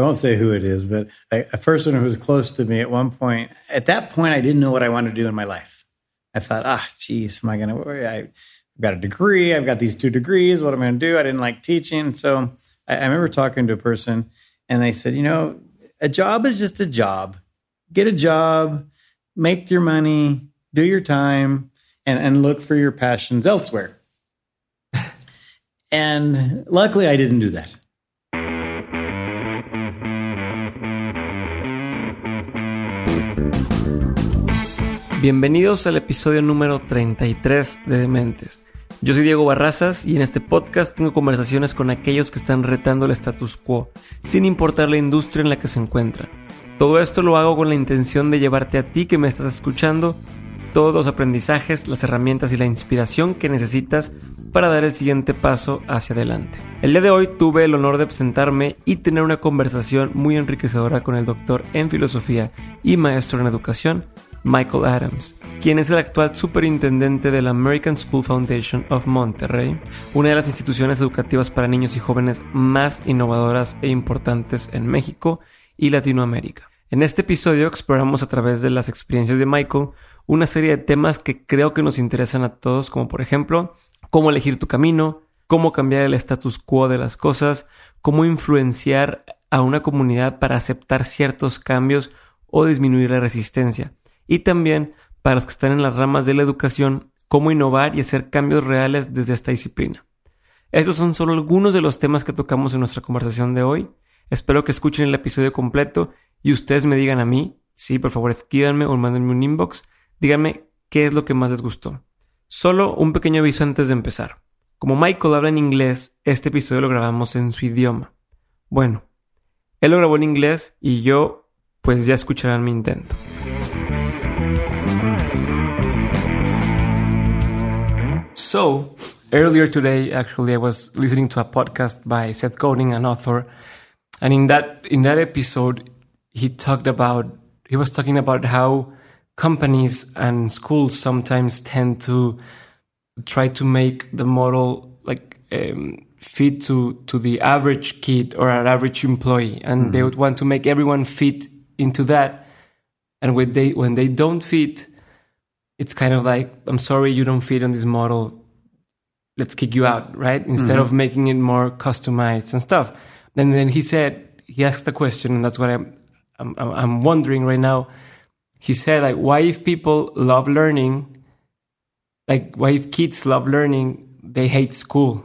I won't say who it is, but a, person who was close to me at one point, at that point, I didn't know what I wanted to do in my life. I thought, ah, geez, am I going to, I've got a degree. I've got these two degrees. What am I going to do? I didn't like teaching. So I, I remember talking to a person and they said, you know, a job is just a job. Get a job, make your money, do your time, and, and look for your passions elsewhere. and luckily, I didn't do that. Bienvenidos al episodio número 33 de Dementes. Yo soy Diego Barrazas y en este podcast tengo conversaciones con aquellos que están retando el status quo, sin importar la industria en la que se encuentran. Todo esto lo hago con la intención de llevarte a ti que me estás escuchando todos los aprendizajes, las herramientas y la inspiración que necesitas para dar el siguiente paso hacia adelante. El día de hoy tuve el honor de presentarme y tener una conversación muy enriquecedora con el doctor en filosofía y maestro en educación, Michael Adams, quien es el actual superintendente de la American School Foundation of Monterrey, una de las instituciones educativas para niños y jóvenes más innovadoras e importantes en México y Latinoamérica. En este episodio exploramos a través de las experiencias de Michael una serie de temas que creo que nos interesan a todos, como por ejemplo, cómo elegir tu camino, cómo cambiar el status quo de las cosas, cómo influenciar a una comunidad para aceptar ciertos cambios o disminuir la resistencia y también para los que están en las ramas de la educación, cómo innovar y hacer cambios reales desde esta disciplina. Estos son solo algunos de los temas que tocamos en nuestra conversación de hoy. Espero que escuchen el episodio completo y ustedes me digan a mí, sí, por favor escríbanme o mándenme un inbox, díganme qué es lo que más les gustó. Solo un pequeño aviso antes de empezar. Como Michael habla en inglés, este episodio lo grabamos en su idioma. Bueno, él lo grabó en inglés y yo, pues ya escucharán mi intento. So, earlier today, actually, I was listening to a podcast by Seth Godin, an author, and in that in that episode, he talked about he was talking about how companies and schools sometimes tend to try to make the model like um, fit to to the average kid or an average employee, and mm-hmm. they would want to make everyone fit into that. And when they when they don't fit, it's kind of like I'm sorry you don't fit on this model let's kick you out, right? Instead mm-hmm. of making it more customized and stuff. And then he said, he asked a question, and that's what I'm, I'm, I'm wondering right now. He said, like, why if people love learning, like, why if kids love learning, they hate school?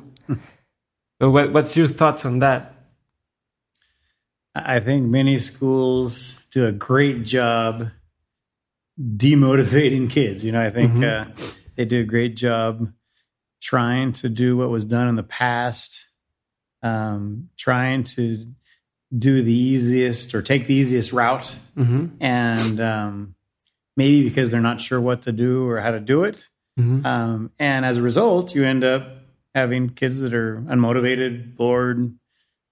what, what's your thoughts on that? I think many schools do a great job demotivating kids. You know, I think mm-hmm. uh, they do a great job trying to do what was done in the past, um, trying to do the easiest or take the easiest route, mm-hmm. and um, maybe because they're not sure what to do or how to do it, mm-hmm. um, and as a result, you end up having kids that are unmotivated, bored.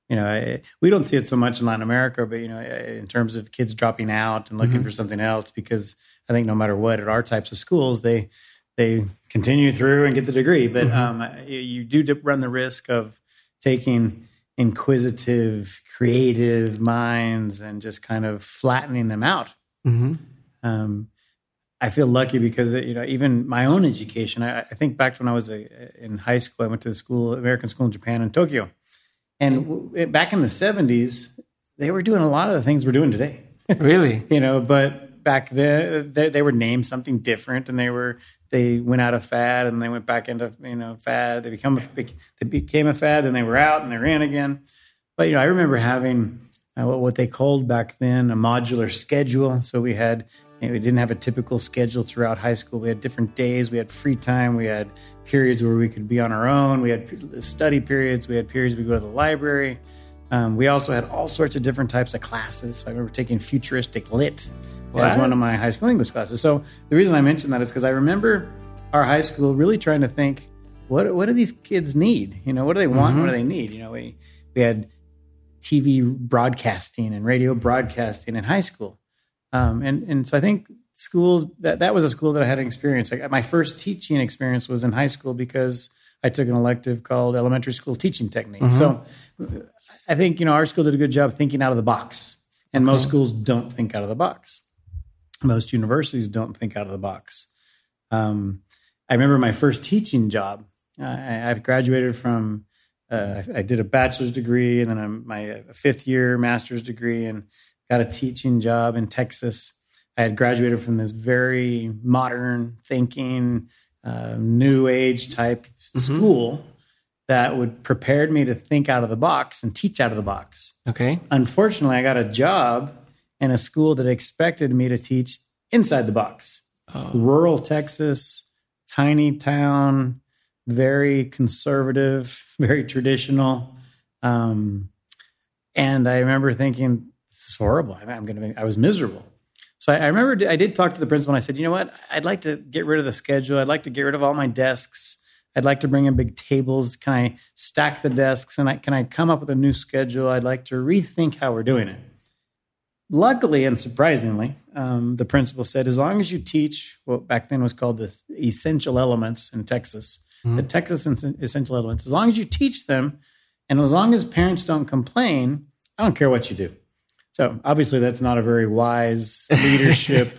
You know, we don't see it so much in Latin America, but you know, in terms of kids dropping out and looking mm-hmm. for something else, because I think no matter what, at our types of schools, they they continue through and get the degree. But mm-hmm. um, you do run the risk of taking inquisitive, creative minds and just kind of flattening them out. Mm-hmm. Um, I feel lucky because you know even my own education. I, I think back to when I was a, in high school, I went to the school, American school in Japan in Tokyo, and w- back in the seventies, they were doing a lot of the things we're doing today. Really, you know, but back then they, they were named something different, and they were they went out of fad and they went back into you know fad. They become a, they became a fad, and they were out and they're in again. But you know, I remember having uh, what they called back then a modular schedule. So we had you know, we didn't have a typical schedule throughout high school. We had different days. We had free time. We had periods where we could be on our own. We had study periods. We had periods we go to the library. Um, we also had all sorts of different types of classes. So I remember taking futuristic lit What? as one of my high school English classes. So the reason I mention that is because I remember our high school really trying to think, what what do these kids need? You know, what do they want? What do they need? You know, we we had TV broadcasting and radio broadcasting in high school, um, and and so I think schools that that was a school that I had an experience. Like my first teaching experience was in high school because I took an elective called elementary school teaching technique. So I think you know our school did a good job thinking out of the box, and most schools don't think out of the box. Most universities don't think out of the box. Um, I remember my first teaching job. I, I graduated from. Uh, I, did a bachelor's degree and then a, my uh, fifth year master's degree, and got a teaching job in Texas. I had graduated from this very modern thinking, uh, new age type school that would prepared me to think out of the box and teach out of the box. Okay. Unfortunately, I got a job in a school that expected me to teach inside the box. Rural Texas, tiny town, very conservative, very traditional. Um, and I remember thinking, this is horrible. I- I'm going to be, I was miserable. So I, I remember I did talk to the principal and I said, you know what? I'd like to get rid of the schedule. I'd like to get rid of all my desks. I'd like to bring in big tables. Can I stack the desks? And I, can I come up with a new schedule? I'd like to rethink how we're doing it. Luckily and surprisingly, um, the principal said, as long as you teach what back then was called the essential elements in Texas, the Texas essential elements, as long as you teach them and as long as parents don't complain, I don't care what you do. So obviously, that's not a very wise leadership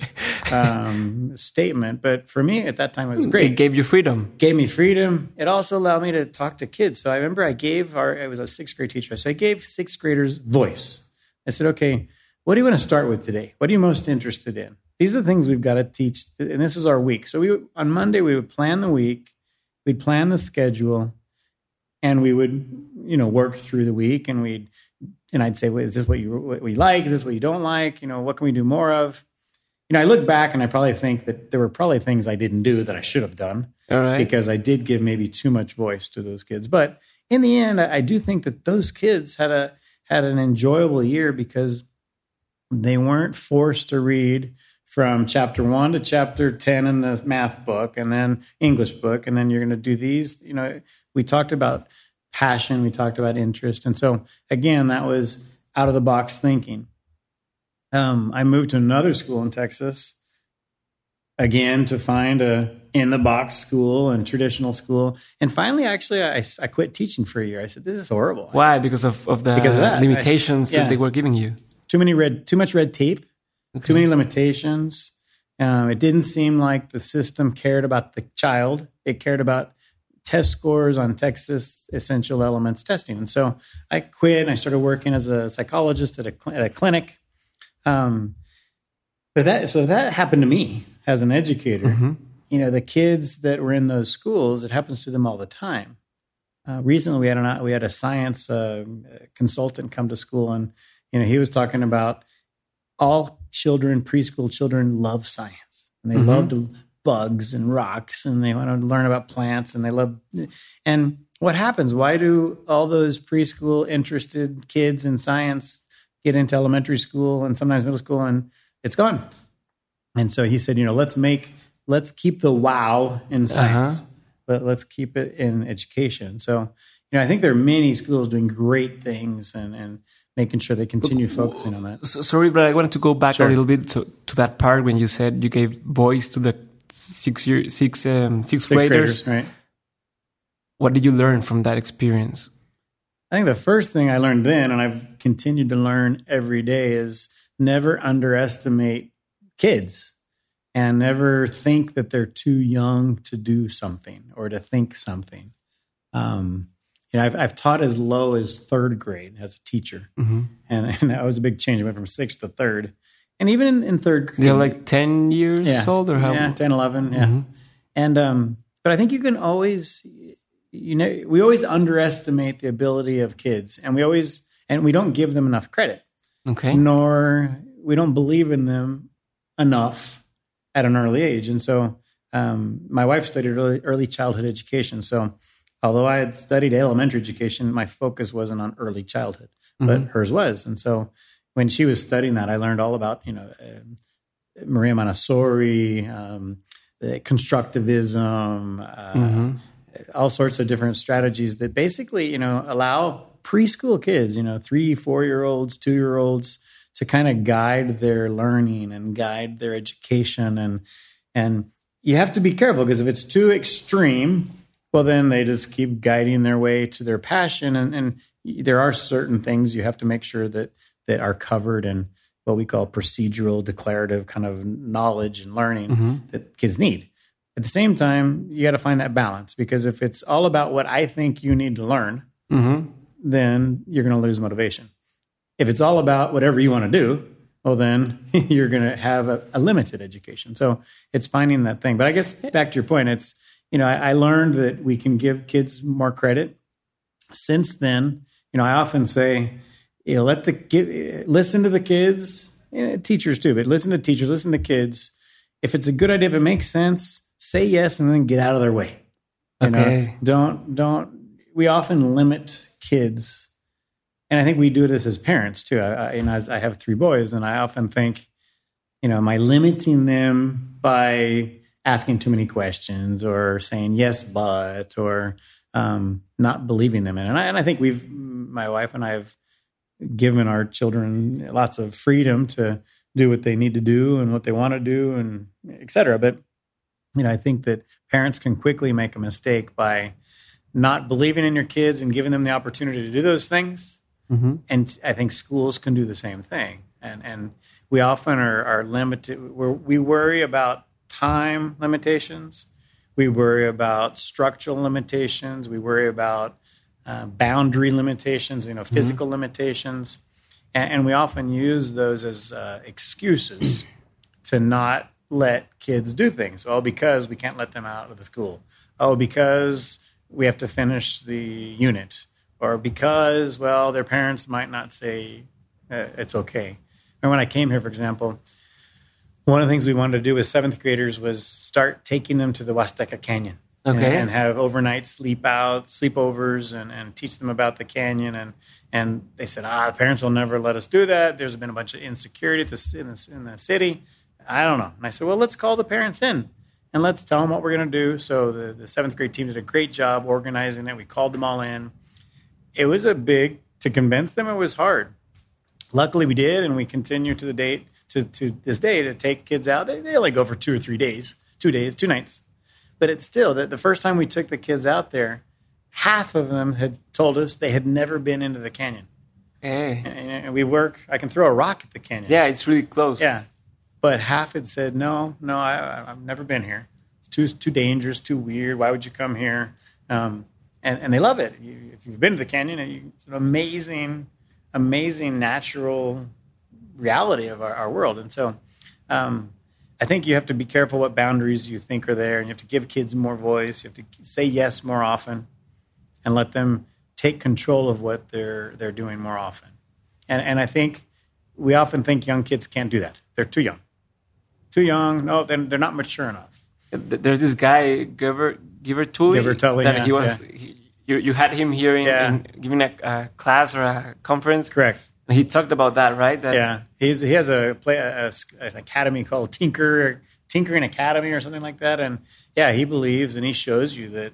um, statement. But for me at that time, it was great It gave you freedom. gave me freedom. It also allowed me to talk to kids. So I remember I gave our, I was a sixth grade teacher. So I gave sixth graders voice. I said, okay, what do you want to start with today? What are you most interested in? These are the things we've got to teach. And this is our week. So we, would- on Monday, we would plan the week, we'd plan the schedule, and we would, you know, work through the week and we'd, and I'd say, well, is this what you, what we like? Is this what you don't like? You know, what can we do more of? You know, I look back and I probably think that there were probably things I didn't do that I should have done All right. because I did give maybe too much voice to those kids. But in the end, I I do think that those kids had a had an enjoyable year because they weren't forced to read from chapter one to chapter ten in the math book and then English book, and then you're going to do these. You know, we talked about passion, we talked about interest, and so again, that was out of the box thinking. Um, I moved to another school in Texas again to find a in the box school and traditional school. And finally, actually, I, I quit teaching for a year. I said, "This is horrible. Why? Because of, of the Because of that. limitations I- yeah. that they were giving you. Too many red, too much red tape, too many limitations. Um, it didn't seem like the system cared about the child. It cared about test scores on Texas essential elements testing. And so I quit and I started working as a psychologist at a, cl- at a clinic. Um, but that so that happened to me as an educator. You know, the kids that were in those schools, it happens to them all the time. Uh, recently, we had an we had a science uh, consultant come to school, and you know he was talking about all children, preschool children, love science, and they mm-hmm. love to bugs and rocks, and they want to learn about plants, and they love. And what happens? Why do all those preschool interested kids in science get into elementary school and sometimes middle school, and it's gone? And so he said, you know, let's make, let's keep the wow in uh-huh. science, but let's keep it in education. So, you know, I think there are many schools doing great things and, and making sure they continue focusing on that. So, sorry, but I wanted to go back Sure. a little bit to, to that part when you said you gave voice to the six year six um, six, Sixth graders. graders, right? What did you learn from that experience? I think the first thing I learned then, and I've continued to learn every day, is never underestimate kids and never think that they're too young to do something or to think something. Um, you know, I've, I've taught as low as third grade as a teacher, and, and that was a big change. I went from sixth to third, and even in, in third grade, They're like ten years yeah. old or how? Yeah, 10, 11, yeah. And um, but I think you can always, you know, we always underestimate the ability of kids, and we always and we don't give them enough credit, Okay. nor we don't believe in them enough at an early age. And so, um, my wife studied early, early childhood education. So, although I had studied elementary education, my focus wasn't on early childhood. but hers was. And so when she was studying that, I learned all about you know uh, Maria Montessori, um, constructivism, uh, all sorts of different strategies that basically you know allow preschool kids, you know, three, four year olds, two year olds, to kind of guide their learning and guide their education and and you have to be careful because if it's too extreme well then they just keep guiding their way to their passion and, and there are certain things you have to make sure that that are covered in what we call procedural declarative kind of knowledge and learning Mm-hmm. that kids need at the same time you got to find that balance because if it's all about what i think you need to learn Mm-hmm. then you're going to lose motivation. If it's all about whatever you want to do, well, then you're going to have a, a limited education. So it's finding that thing. But I guess back to your point, it's, you know, I, I learned that we can give kids more credit. Since then, you know, I often say, you know, let the kid listen to the kids, eh, teachers too, but listen to teachers, listen to kids. If it's a good idea, if it makes sense, say yes and then get out of their way. You know, Okay. don't don't. We often limit kids, and I think we do this as parents too. I, I, you know, as I have three boys, and I often think, you know, am I limiting them by asking too many questions or saying yes but or um, not believing them in? And I, and I think we've, my wife and I have given our children lots of freedom to do what they need to do and what they want to do and et cetera. But you know, I think that parents can quickly make a mistake by not believing in your kids and giving them the opportunity to do those things. Mm-hmm. And I think schools can do the same thing. And and we often are, are limited. We're, we worry about time limitations. We worry about structural limitations. We worry about uh, boundary limitations. You know, physical limitations, and, and we often use those as uh, excuses to not let kids do things. Oh, because we can't let them out of the school. Oh, because we have to finish the unit, or because well, their parents might not say uh, it's okay. And when I came here, for example, one of the things we wanted to do with seventh graders was start taking them to the Huasteca Canyon. and- Okay. And, have overnight sleep out, sleepovers, and, and teach them about the canyon. And and they said, ah, the parents will never let us do that. There's been a bunch of insecurity at the, ci- in, the, in the city. I don't know. And I said, well, let's call the parents in and let's tell them what we're going to do. So the, the seventh grade team did a great job organizing it. We called them all in. It was a big, to convince them, it was hard. Luckily, we did, and we continue to the date to, to this day to take kids out. They, they only go for two or three days, two days, two nights. But it's still that the first time we took the kids out there, half of them had told us they had never been into the canyon. Hey. And and we work. I can throw a rock at the canyon. Yeah, it's really close. Yeah, but half had said no, no, I, I- I've never been here. It's too too dangerous, too weird. Why would you come here? Um, and and they love it. You, if you've been to the canyon, it's an amazing, amazing natural reality of our, our world. And so, um, I think you have to be careful what boundaries you think are there, and you have to give kids more voice. You have to say yes more often, and let them take control of what they're they're doing more often. And and I think we often think young kids can't do that. They're too young, too young. No, they're, they're not mature enough. There's this guy, Gever, Gever Tulley, Gever Tulley, that yeah, he was, yeah. he, you, you had him here in, Yeah. in giving a, a class or a conference. Correct. He talked about that, right? That, Yeah, he's he has a play a, a an academy called Tinker Tinkering Academy or something like that. And yeah, he believes and he shows you that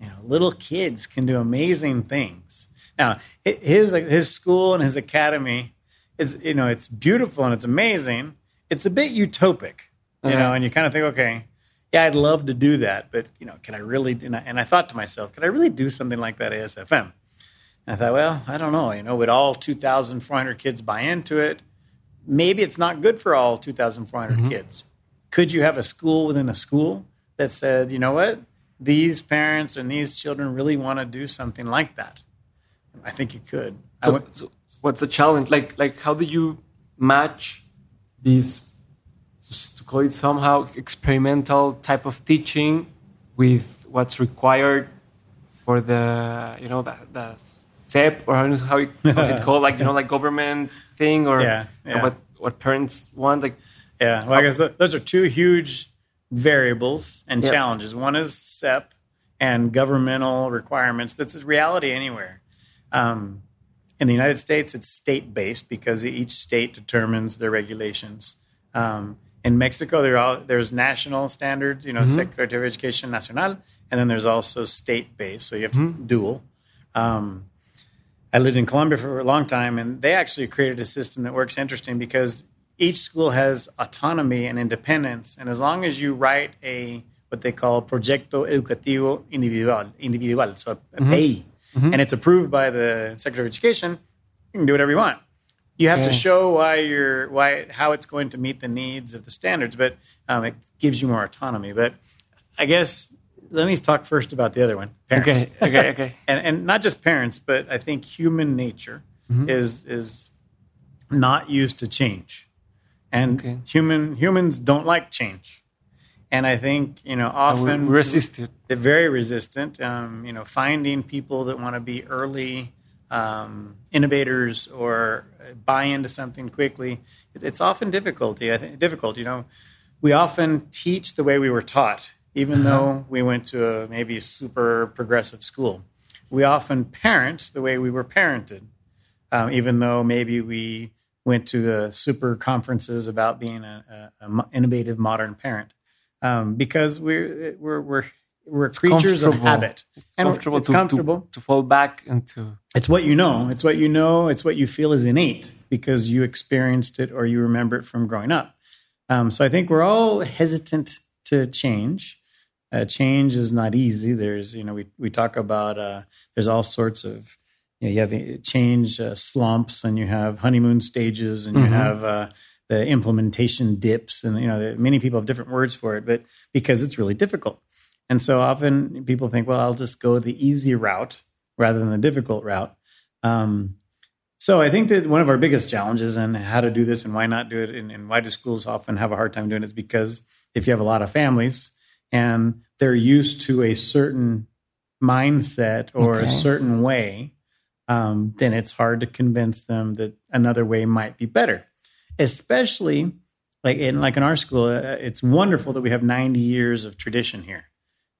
you know little kids can do amazing things. Now his his school and his academy is you know it's beautiful and it's amazing. It's a bit utopic, you Okay. know, and you kind of think, okay, yeah, I'd love to do that, but you know, can I really? And I, and I thought to myself, can I really do something like that at ASFM? I thought, well, I don't know. You know, would all 2,400 kids buy into it? Maybe it's not good for all 2,400 mm-hmm. kids. Could you have a school within a school that said, you know what, these parents and these children really want to do something like that? I think you could. So, went- so what's the challenge? Like, like how do you match these, to call it somehow, experimental type of teaching with what's required for the, you know, the, the SEP or how how it- how's it called? Like, you know, like government thing or, Yeah, yeah. what, what parents want? Like, Yeah, well, I guess those are two huge variables and Yep. challenges. One is SEP and governmental requirements. That's a reality anywhere. Um, in the United States, it's state based because each state determines their regulations. Um, in Mexico, there are, there's national standards, you know, mm-hmm. Secretary of Education Nacional, and then there's also state based. So you have mm-hmm. dual. Um, I lived in Colombia for a long time, and they actually created a system that works interesting because each school has autonomy and independence. And as long as you write a what they call Proyecto Educativo Individual, individual so a, a mm-hmm. mm-hmm. and it's approved by the Secretary of Education, you can do whatever you want. You have yeah. to show why you're why how it's going to meet the needs of the standards, but um, it gives you more autonomy. But I guess let me talk first about the other one. Parents. Okay, okay, okay. and and not just parents, but I think human nature mm-hmm. is is not used to change, and okay. human humans don't like change. And I think you know often resistant. They're very resistant. Um, you know, finding people that want to be early um, innovators or buy into something quickly, it's often difficulty. I think difficult. You know, we often teach the way we were taught even uh-huh. though we went to a maybe super progressive school. We often parent the way we were parented, um, even though maybe we went to the super conferences about being an innovative modern parent, um, because we're we're we're we're it's creatures of habit. It's and comfortable, it's to, comfortable. To, to, fall back into. It's what you know. It's what you know. It's what you feel is innate because you experienced it or you remember it from growing up. Um, so I think we're all hesitant to change uh, change is not easy. There's, you know, we, we talk about, uh, there's all sorts of, you know, you have uh, change uh, slumps and you have honeymoon stages and you mm-hmm. have uh, the implementation dips. And, you know, many people have different words for it, but because it's really difficult. And so often people think, well, I'll just go the easy route rather than the difficult route. Um, so I think that one of our biggest challenges and how to do this and why not do it and, and why do schools often have a hard time doing it is because if you have a lot of families, and they're used to a certain mindset or okay. a certain way, um, then it's hard to convince them that another way might be better. Especially like in like in our school, uh, it's wonderful that we have 90 years of tradition here.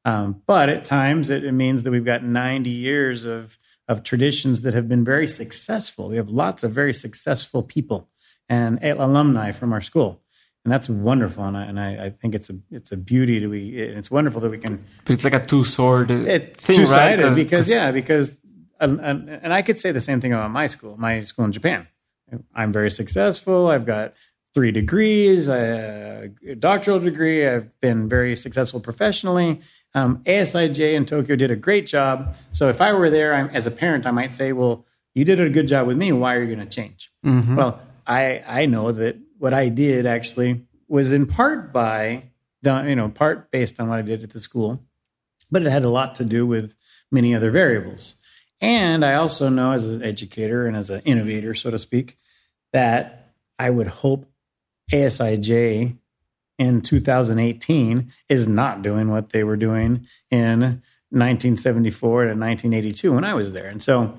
Um, but at times it, it, means that we've got 90 years of of traditions that have been very successful. We have lots of very successful people and alumni from our school and that's wonderful. And I, and I, I, think it's a it's a beauty to be. It's wonderful that we can. But it's like a two sword. It's two sided right? because yeah, because and, and I could say the same thing about my school, my school in Japan. I'm very successful. I've got three degrees, a doctoral degree. I've been very successful professionally. Um, ASIJ in Tokyo did a great job. So if I were there, I'm, as a parent, I might say, "Well, you did a good job with me. Why are you going to change?" Mm-hmm. Well, I I know that what I did actually was in part by the, you know, part based on what I did at the school, but it had a lot to do with many other variables. And I also know as an educator and as an innovator, so to speak, that I would hope ASIJ in 2018 is not doing what they were doing in 1974 to 1982 when I was there. And so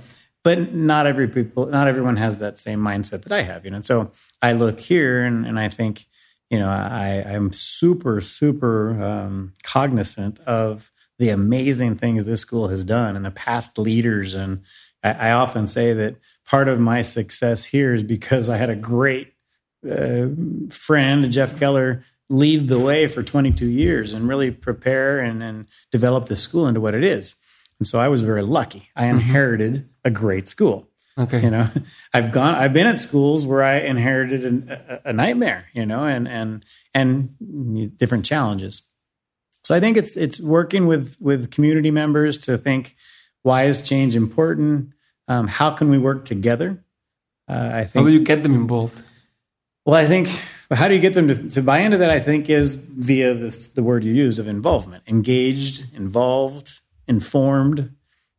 but not every people not everyone has that same mindset that i have you know? So i look here and, and i think you know i i'm super super um, cognizant of the amazing things this school has done and the past leaders. And I, I often say that part of my success here is because i had a great uh, friend jeff keller lead the way for 22 years and really prepare and, and develop the school into what it is and so I was very lucky. I mm-hmm. inherited mm-hmm. a great school. Okay. You know, I've gone, I've been at schools where I inherited an, a, a, nightmare, you know, and, and, and different challenges. So I think it's, it's working with, with community members to think, why is change important? Um, how can we work together? Uh, I think. How do you get them involved? Well, I think how do you get them to, to buy into that? I think is via this, the word you used of involvement, engaged, involved, informed.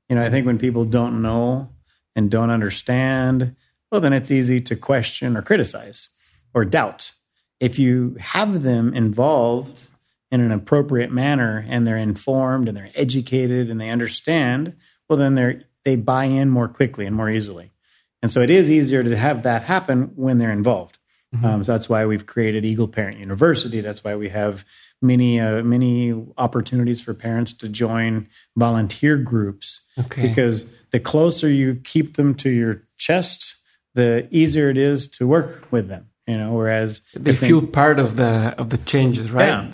You know, I think when people don't know and don't understand, well, then it's easy to question or criticize or doubt. If you have them involved in an appropriate manner and they're informed and they're educated and they understand, well, then they're they buy in more quickly and more easily. And so it is easier to have that happen when they're involved. Mm-hmm. Um, so that's why we've created Eagle Parent University. That's why we have many uh, many opportunities for parents to join volunteer groups. Okay. Because the closer you keep them to your chest, the easier it is to work with them. You know, whereas they feel part of the of the changes, right? Yeah.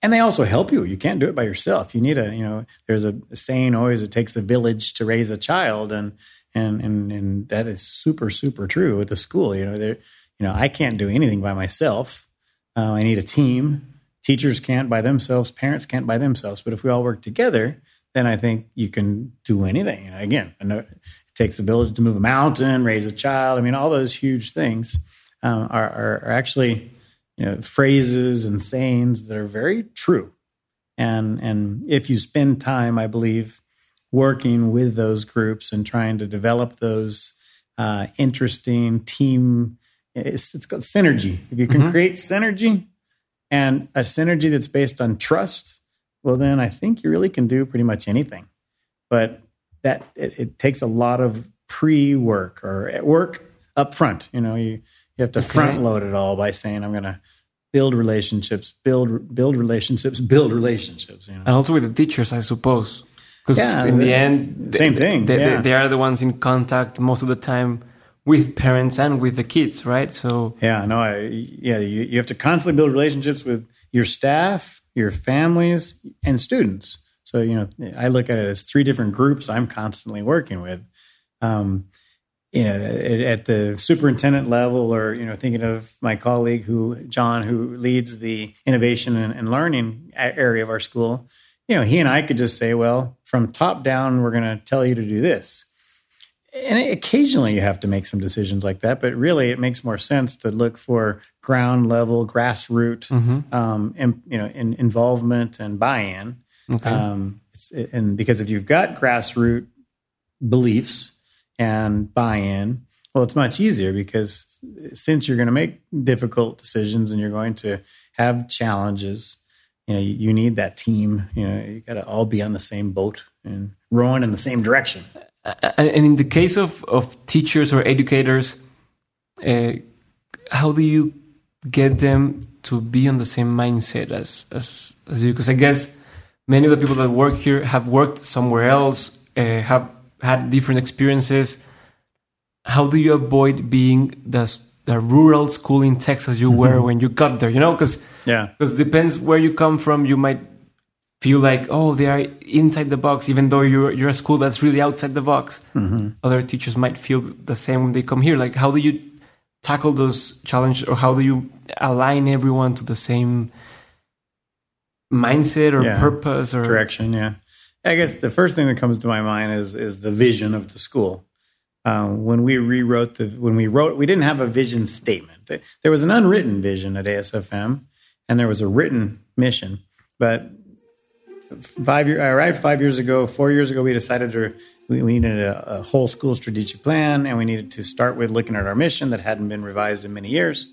And they also help you. You can't do it by yourself. You need a, you know, there's a, a saying always: "It takes a village to raise a child," and and and and that is super super true with the school. You know, there, you know, I can't do anything by myself. Uh, I need a team. Teachers can't by themselves. Parents can't by themselves. But if we all work together, then I think you can do anything. You know, again, it takes a village to move a mountain, raise a child. I mean, all those huge things um, are, are, are, actually you know, phrases and sayings that are very true. And and if you spend time, I believe, working with those groups and trying to develop those uh, interesting team, it's, it's called synergy. If you can mm-hmm. create synergy and a synergy that's based on trust, well, then I think you really can do pretty much anything. But that it, it takes a lot of pre work or work up front. You know, you you have to okay. front load it all by saying, I'm going to build relationships, build build relationships, build relationships. You know? And also with the teachers, I suppose, because yeah, in the, the end, same they, thing. They, yeah. they, they, are the ones in contact most of the time with parents and with the kids, right? So yeah, no, I, yeah, you, you have to constantly build relationships with your staff, your families, and students. So you know, I look at it as three different groups I'm constantly working with. Um, you know, at, the superintendent level, or you know, thinking of my colleague who John, who leads the innovation and, and learning area of our school. You know, he and I could just say, well, from top down, we're going to tell you to do this. And occasionally you have to make some decisions like that, but really it makes more sense to look for ground level, grassroots, mm-hmm. um, and you know, in, involvement and buy-in. Okay. Um, and because if you've got grassroots beliefs and buy in, well, it's much easier because since you're going to make difficult decisions and you're going to have challenges, you know, you, you need that team. You know, you got to all be on the same boat and rowing in the same direction. And in the case of, of teachers or educators, uh, how do you get them to be on the same mindset as as, as you? Because I guess many of the people that work here have worked somewhere else, uh, have had different experiences. How do you avoid being the the rural school in Texas you were mm-hmm. when you got there? You know, because yeah, because depends where you come from. You might feel like oh they are inside the box, even though you're you're a school that's really outside the box. Mm-hmm. Other teachers might feel the same when they come here. Like how do you tackle those challenges, or how do you align everyone to the same mindset or yeah. purpose or direction? Yeah. I guess the first thing that comes to my mind is is the vision of the school. Um, when we rewrote the when we wrote we didn't have a vision statement. There was an unwritten vision at ASFM, and there was a written mission. But five year I arrived five years ago. Four years ago, we decided to we, we needed a, a whole school strategic plan, and we needed to start with looking at our mission that hadn't been revised in many years.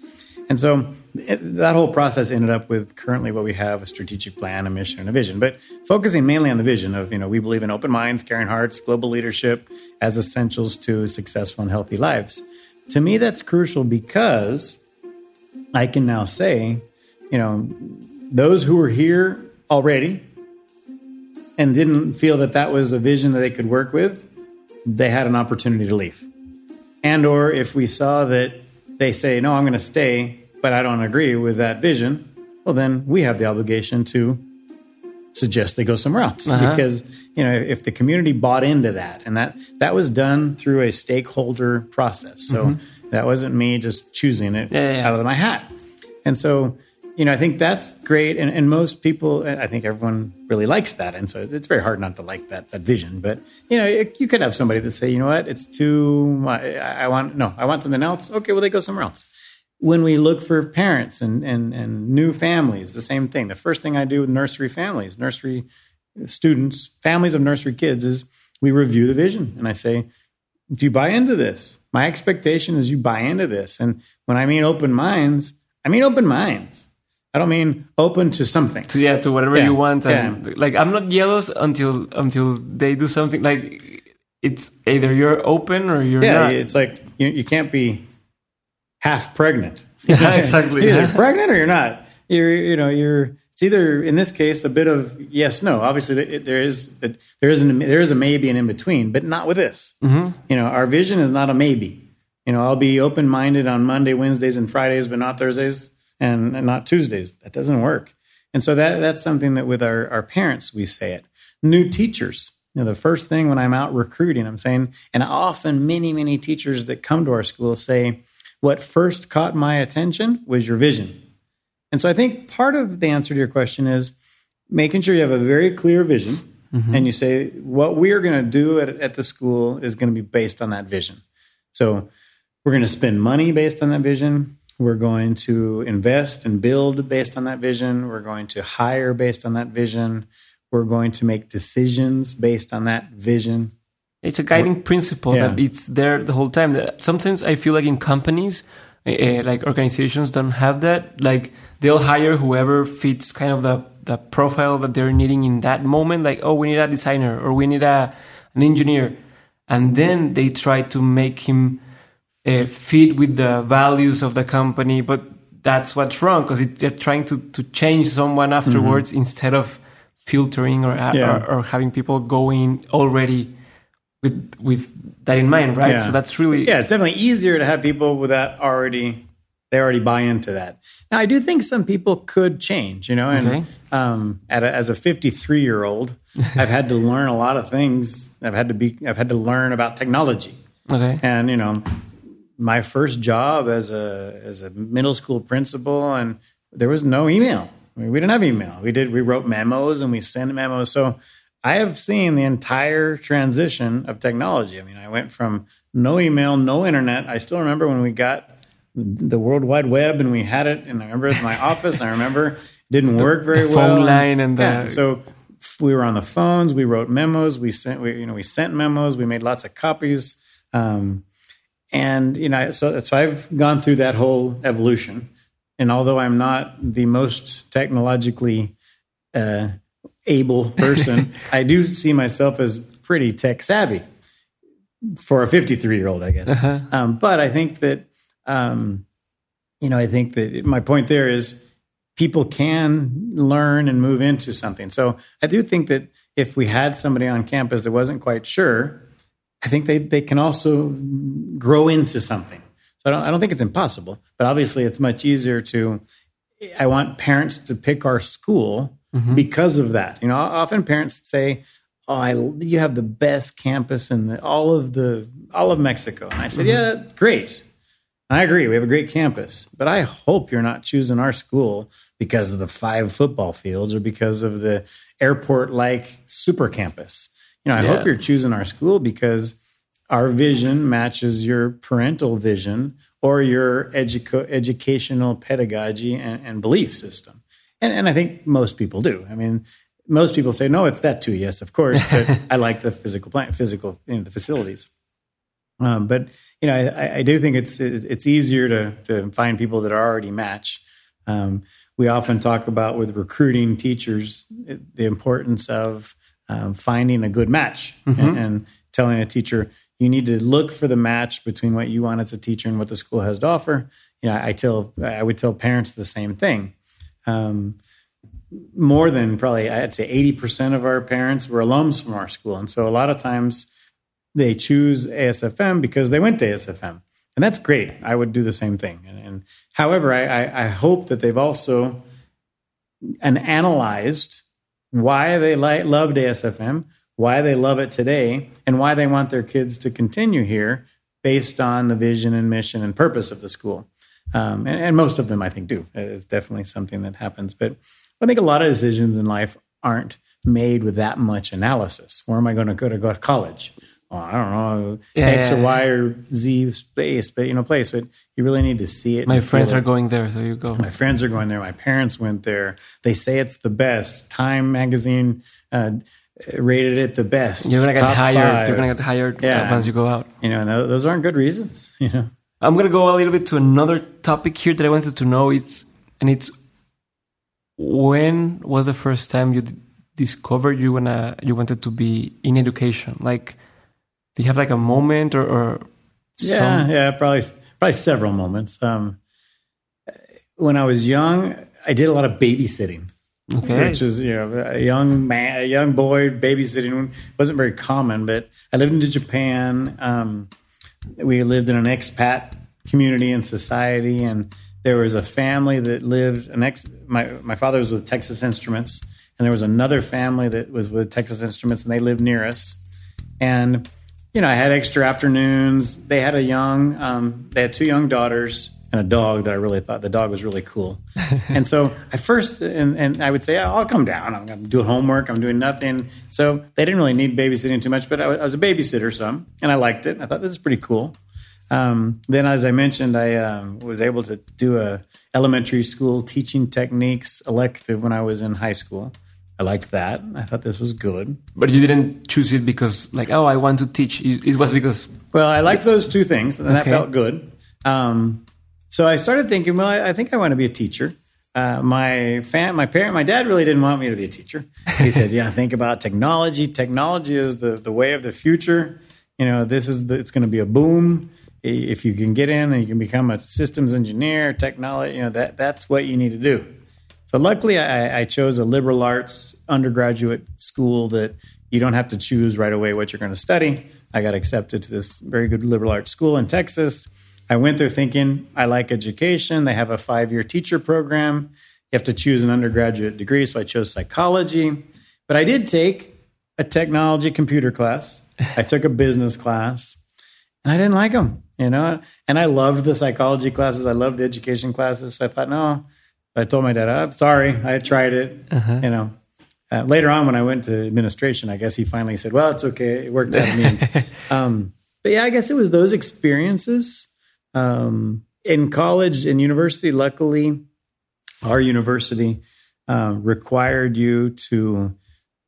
And so it, that whole process ended up with currently what we have a strategic plan, a mission, and a vision. But focusing mainly on the vision of, you know, we believe in open minds, caring hearts, global leadership as essentials to successful and healthy lives. To me, that's crucial because I can now say, you know, those who are here already and didn't feel that that was a vision that they could work with, they had an opportunity to leave. And or if we saw that they say, no, I'm going to stay, but I don't agree with that vision, well, then we have the obligation to suggest they go somewhere else uh-huh. because you know if the community bought into that and that that was done through a stakeholder process so mm-hmm. that wasn't me just choosing it yeah, yeah. out of my hat and so you know i think that's great and, and most people i think everyone really likes that and so it's very hard not to like that that vision but you know you could have somebody that say you know what it's too I, I want no i want something else okay well they go somewhere else when we look for parents and, and, and new families, the same thing. The first thing I do with nursery families, nursery students, families of nursery kids, is we review the vision. And I say, do you buy into this? My expectation is you buy into this. And when I mean open minds, I mean open minds. I don't mean open to something. To, yeah, to whatever yeah. you want. And yeah. like I'm not jealous until until they do something. Like it's either you're open or you're yeah, not. It's like you, you can't be half pregnant. Yeah, exactly. you're either pregnant or you're not. You're, you know, you're it's either in this case a bit of yes, no. Obviously, it, there is a, there is an, there is a maybe and in between, but not with this. Mm-hmm. You know, our vision is not a maybe. You know, I'll be open minded on Monday, Wednesdays, and Fridays, but not Thursdays and, not Tuesdays. That doesn't work. And so that that's something that with our, our parents we say it. New teachers, you know, the first thing when I'm out recruiting, I'm saying, and often many, many teachers that come to our school say, what first caught my attention was your vision. And so I think part of the answer to your question is making sure you have a very clear vision mm-hmm. and you say, what we're going to do at, at the school is going to be based on that vision. So we're going to spend money based on that vision. We're going to invest and build based on that vision. We're going to hire based on that vision. We're going to make decisions based on that vision. It's a guiding principle yeah. that it's there the whole time. That Sometimes I feel like in companies, uh, like organizations don't have that. Like they'll hire whoever fits kind of the, the profile that they're needing in that moment. Like, oh, we need a designer or we need a, an engineer. And then they try to make him uh, fit with the values of the company. But that's what's wrong because they're trying to, to change someone afterwards mm-hmm. instead of filtering or, yeah. or, or having people going already with with that in mind, right? Yeah. So that's really yeah. It's definitely easier to have people with that already. They already buy into that. Now, I do think some people could change, you know. And okay. um, a, as a 53 year old, I've had to learn a lot of things. I've had to be. I've had to learn about technology. Okay. And you know, my first job as a as a middle school principal, and there was no email. I mean, we didn't have email. We did. We wrote memos and we sent memos. So I have seen the entire transition of technology. I mean, I went from no email, no internet. I still remember when we got the World Wide Web and we had it, and I remember it in my office. I remember it didn't the, work very well. Phone line and the yeah, so we were on the phones. We wrote memos. We sent, we, you know, we sent memos. We made lots of copies. Um, and you know, so so I've gone through that whole evolution. And although I'm not the most technologically uh, able person, I do see myself as pretty tech savvy for a 53 year old, I guess. Uh-huh. Um, but I think that, um, you know, I think that my point there is people can learn and move into something. So I do think that if we had somebody on campus that wasn't quite sure, I think they, they can also grow into something. So I don't, I don't think it's impossible, but obviously it's much easier to, I want parents to pick our school mm-hmm. because of that. You know, often parents say, "Oh, I, you have the best campus in the, all of the all of Mexico," and I said, mm-hmm. "Yeah, great. I agree. We have a great campus, but I hope you're not choosing our school because of the five football fields or because of the airport-like super campus. You know, I yeah. hope you're choosing our school because." Our vision matches your parental vision or your educo- educational pedagogy and, and belief system. And, and I think most people do. I mean, most people say, no, it's that too. Yes, of course. But I like the physical plant, physical, you know, the facilities. Um, but, you know, I, I, do think it's, it's easier to, to find people that are already match. Um, we often talk about with recruiting teachers, the importance of um, finding a good match mm-hmm. and, and telling a teacher, you need to look for the match between what you want as a teacher and what the school has to offer. You know, I tell I would tell parents the same thing um, more than probably I'd say 80% of our parents were alums from our school. And so a lot of times they choose ASFM because they went to ASFM. And that's great. I would do the same thing. And, and however, I, I, I, hope that they've also and analyzed why they loved ASFM, why they love it today, and why they want their kids to continue here based on the vision and mission and purpose of the school. Um, and, and, most of them, I think, do. It's definitely something that happens. But I think a lot of decisions in life aren't made with that much analysis. Where am I going to go to go to college? Well, I don't know yeah, X or Y or Z space, but you know, place. But you really need to see it. My friends are going there, so you go. My friends are going there. My parents went there. They say it's the best. Time magazine. Uh, rated it the best. You're gonna get hired. you You're gonna get hired yeah. once you go out. You know, those aren't good reasons. You know. I'm gonna go a little bit to another topic here that I wanted to know. It's and it's when was the first time you discovered you wanna you wanted to be in education? Like, do you have like a moment or, or yeah, some? yeah, probably probably several moments. Um, when I was young, I did a lot of babysitting. Okay. which is you know a young man, a young boy babysitting wasn't very common. But I lived in Japan. Um, we lived in an expat community and society, and there was a family that lived. An ex, my my father was with Texas Instruments, and there was another family that was with Texas Instruments, and they lived near us. And you know, I had extra afternoons. They had a young, um, they had two young daughters and a dog that I really thought the dog was really cool. and so I first, and, and I would say, oh, I'll come down. I'm, I'm doing homework. I'm doing nothing. So they didn't really need babysitting too much, but I was, I was a babysitter some, and I liked it. I thought this is pretty cool. Um, then, as I mentioned, I um, was able to do a elementary school teaching techniques elective when I was in high school. I liked that. I thought this was good. But you didn't choose it because, like, oh, I want to teach. It was because. Well, I liked those two things, and Okay. that felt good. Um, so I started thinking, well, I, I think I want to be a teacher. Uh, my fam, my parent, my dad really didn't want me to be a teacher. He said, "Yeah, think about technology. Technology is the the way of the future. You know, this is the, it's going to be a boom. If you can get in and you can become a systems engineer, technology, you know that that's what you need to do." So luckily, I, I chose a liberal arts undergraduate school that you don't have to choose right away what you're going to study. I got accepted to this very good liberal arts school in Texas. I went there thinking I like education. They have a five year teacher program. You have to choose an undergraduate degree, so I chose psychology. But I did take a technology computer class. I took a business class, and I didn't like them. You know, and I loved the psychology classes. I loved the education classes. So I thought, no, I told my dad, I'm sorry, I tried it. You know, uh, later on when I went to administration, I guess he finally said, well, it's okay. It worked out um, but yeah, I guess it was those experiences um, in college and university. Luckily, our university um, required you to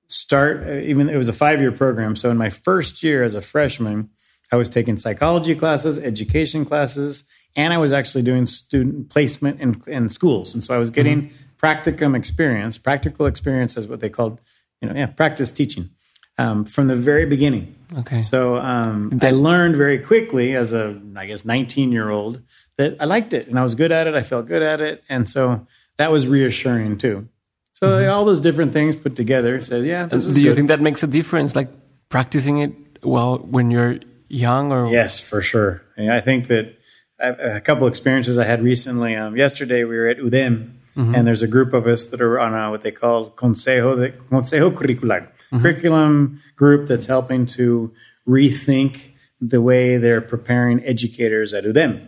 start, uh, even it was a five year program. So in my first year as a freshman, I was taking psychology classes, education classes, and I was actually doing student placement in, in schools. And so I was getting practicum experience. Practical experience is what they called, you know, yeah, practice teaching um, from the very beginning. Okay. So um, I learned very quickly as a, I guess, 19 year old that I liked it and I was good at it. I felt good at it. And so that was reassuring too. So all those different things put together said, yeah, this is Do you good. think that makes a difference, like practicing it well when you're young or? Yes, for sure. I think that a a couple experiences I had recently. Um, yesterday we were at UDEM, and there's a group of us that are on a, what they call Consejo de, Consejo Curricular curriculum group that's helping to rethink the way they're preparing educators at UDEM.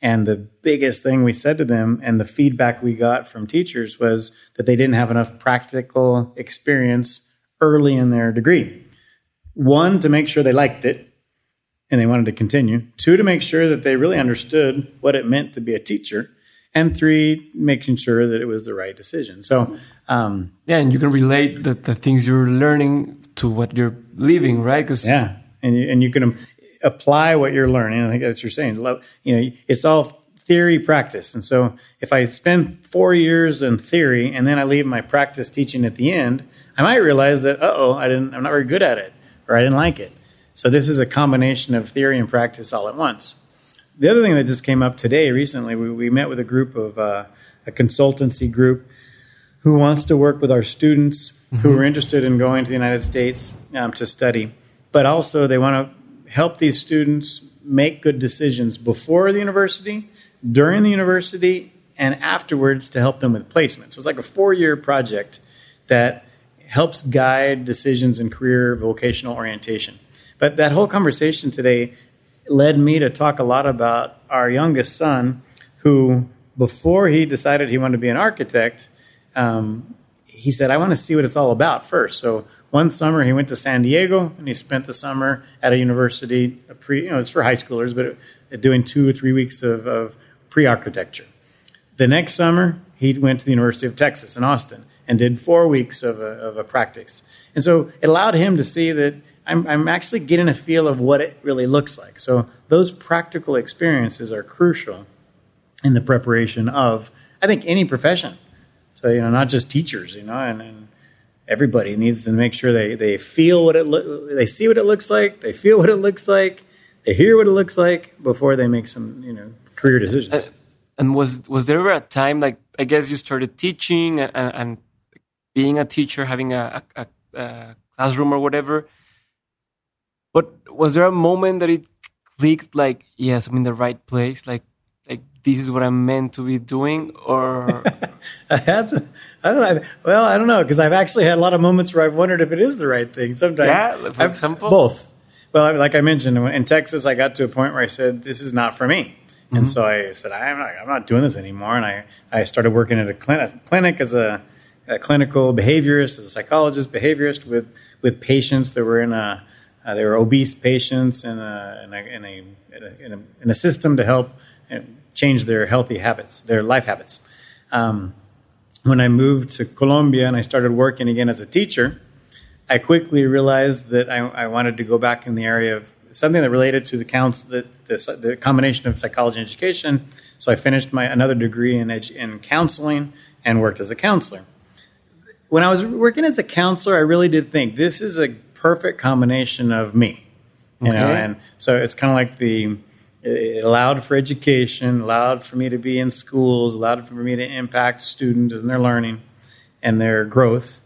And the biggest thing we said to them, and the feedback we got from teachers, was that they didn't have enough practical experience early in their degree. One, to make sure they liked it, and they wanted to continue. Two, to make sure that they really understood what it meant to be a teacher. And three, making sure that it was the right decision. So, um, Yeah, and you can relate the, the things you're learning to what you're living, right? Because yeah, and you, and you can apply what you're learning. I think that's what you're saying. You know, it's all theory practice. And so, if I spend four years in theory and then I leave my practice teaching at the end, I might realize that, uh oh, I didn't. I'm not very good at it, or I didn't like it. So this is a combination of theory and practice all at once. The other thing that just came up today recently, we, we met with a group of uh, a consultancy group who wants to work with our students who are interested in going to the United States um, to study, but also they want to help these students make good decisions before the university, during the university, and afterwards to help them with placement. So it's like a four year project that helps guide decisions in career vocational orientation. But that whole conversation today led me to talk a lot about our youngest son, who, before he decided he wanted to be an architect, um, he said, I want to see what it's all about first. So one summer he went to San Diego and he spent the summer at a university, a pre, you know, it's for high schoolers, but uh, doing two or three weeks of, of pre architecture. The next summer, he went to the University of Texas in Austin and did four weeks of a, of a practice. And so it allowed him to see that I'm, I'm actually getting a feel of what it really looks like. So those practical experiences are crucial in the preparation of, I think, any profession. So, you know, not just teachers, you know, and, and everybody needs to make sure they, they feel what it look, they see what it looks like, they feel what it looks like, they hear what it looks like before they make some, you know, career decisions. Uh, and was was there ever a time like I guess you started teaching and, and, and being a teacher, having a, a, a classroom or whatever. But was there a moment that it clicked? Like, yes, I'm in the right place. Like, like this is what I'm meant to be doing, or I had to, I don't know. Well, I don't know because I've actually had a lot of moments where I've wondered if it is the right thing. Sometimes, yeah, for I've, both. Well, like I mentioned, in Texas, I got to a point where I said, "This is not for me," mm-hmm. and so I said, "I'm not, I'm not doing this anymore." And I, I started working at a clinic, clinic as a, a clinical behaviorist, as a psychologist, behaviorist with with patients that were in a, uh, they were obese patients in a in a, in a, in a, in a system to help uh, change their healthy habits, their life habits. Um, when I moved to Colombia and I started working again as a teacher, I quickly realized that I, I wanted to go back in the area of something that related to the, counsel, the, the, the combination of psychology and education. So I finished my another degree in, edu- in counseling and worked as a counselor. When I was working as a counselor, I really did think this is a perfect combination of me. You okay. know, and so it's kind of like the it allowed for education, allowed for me to be in schools, allowed for me to impact students and their learning and their growth.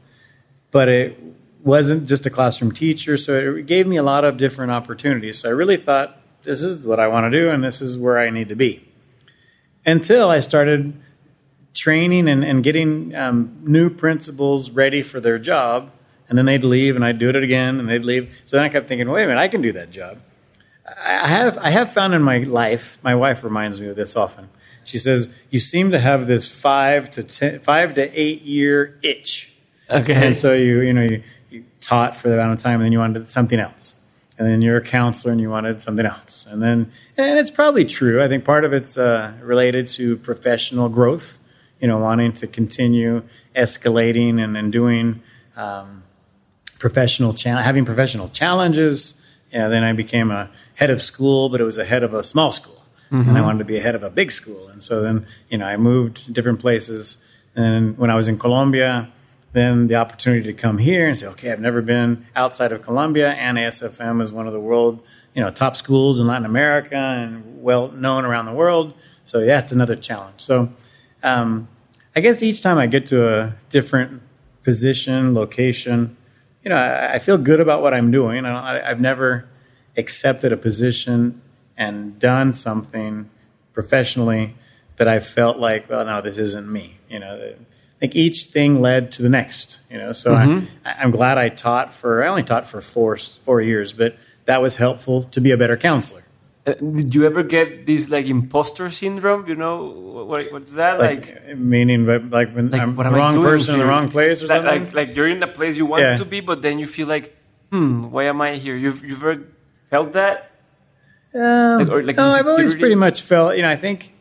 But it wasn't just a classroom teacher, so it gave me a lot of different opportunities. So I really thought, this is what I want to do, and this is where I need to be. Until I started training and, and getting um, new principals ready for their job, and then they'd leave, and I'd do it again, and they'd leave. So then I kept thinking, wait a minute, I can do that job. I have I have found in my life. My wife reminds me of this often. She says, "You seem to have this five to ten, five to eight year itch." Okay. And so you you know you, you taught for the amount of time, and then you wanted something else, and then you're a counselor, and you wanted something else, and then and it's probably true. I think part of it's uh, related to professional growth. You know, wanting to continue escalating and, and doing um, professional having professional challenges. Yeah, then I became a head of school, but it was a head of a small school. Mm-hmm. And I wanted to be a head of a big school. And so then, you know, I moved to different places. And when I was in Colombia, then the opportunity to come here and say, okay, I've never been outside of Colombia, and ASFM is one of the world, you know, top schools in Latin America and well known around the world. So yeah, it's another challenge. So um, I guess each time I get to a different position, location, you know, I, I feel good about what I'm doing. I, I've never accepted a position and done something professionally that I felt like, well, no, this isn't me. You know, I think each thing led to the next. You know, so mm-hmm. I, am glad I taught for. I only taught for four four years, but that was helpful to be a better counselor. Uh, did you ever get this like imposter syndrome? You know, what, what's that like? like? Meaning, like when like, I'm the wrong person in the wrong place or that, something. Like, like you're in the place you want yeah. to be, but then you feel like, hmm, why am I here? You've you've ever felt that? Um, like, or like no, I've always pretty much felt. You know, I think.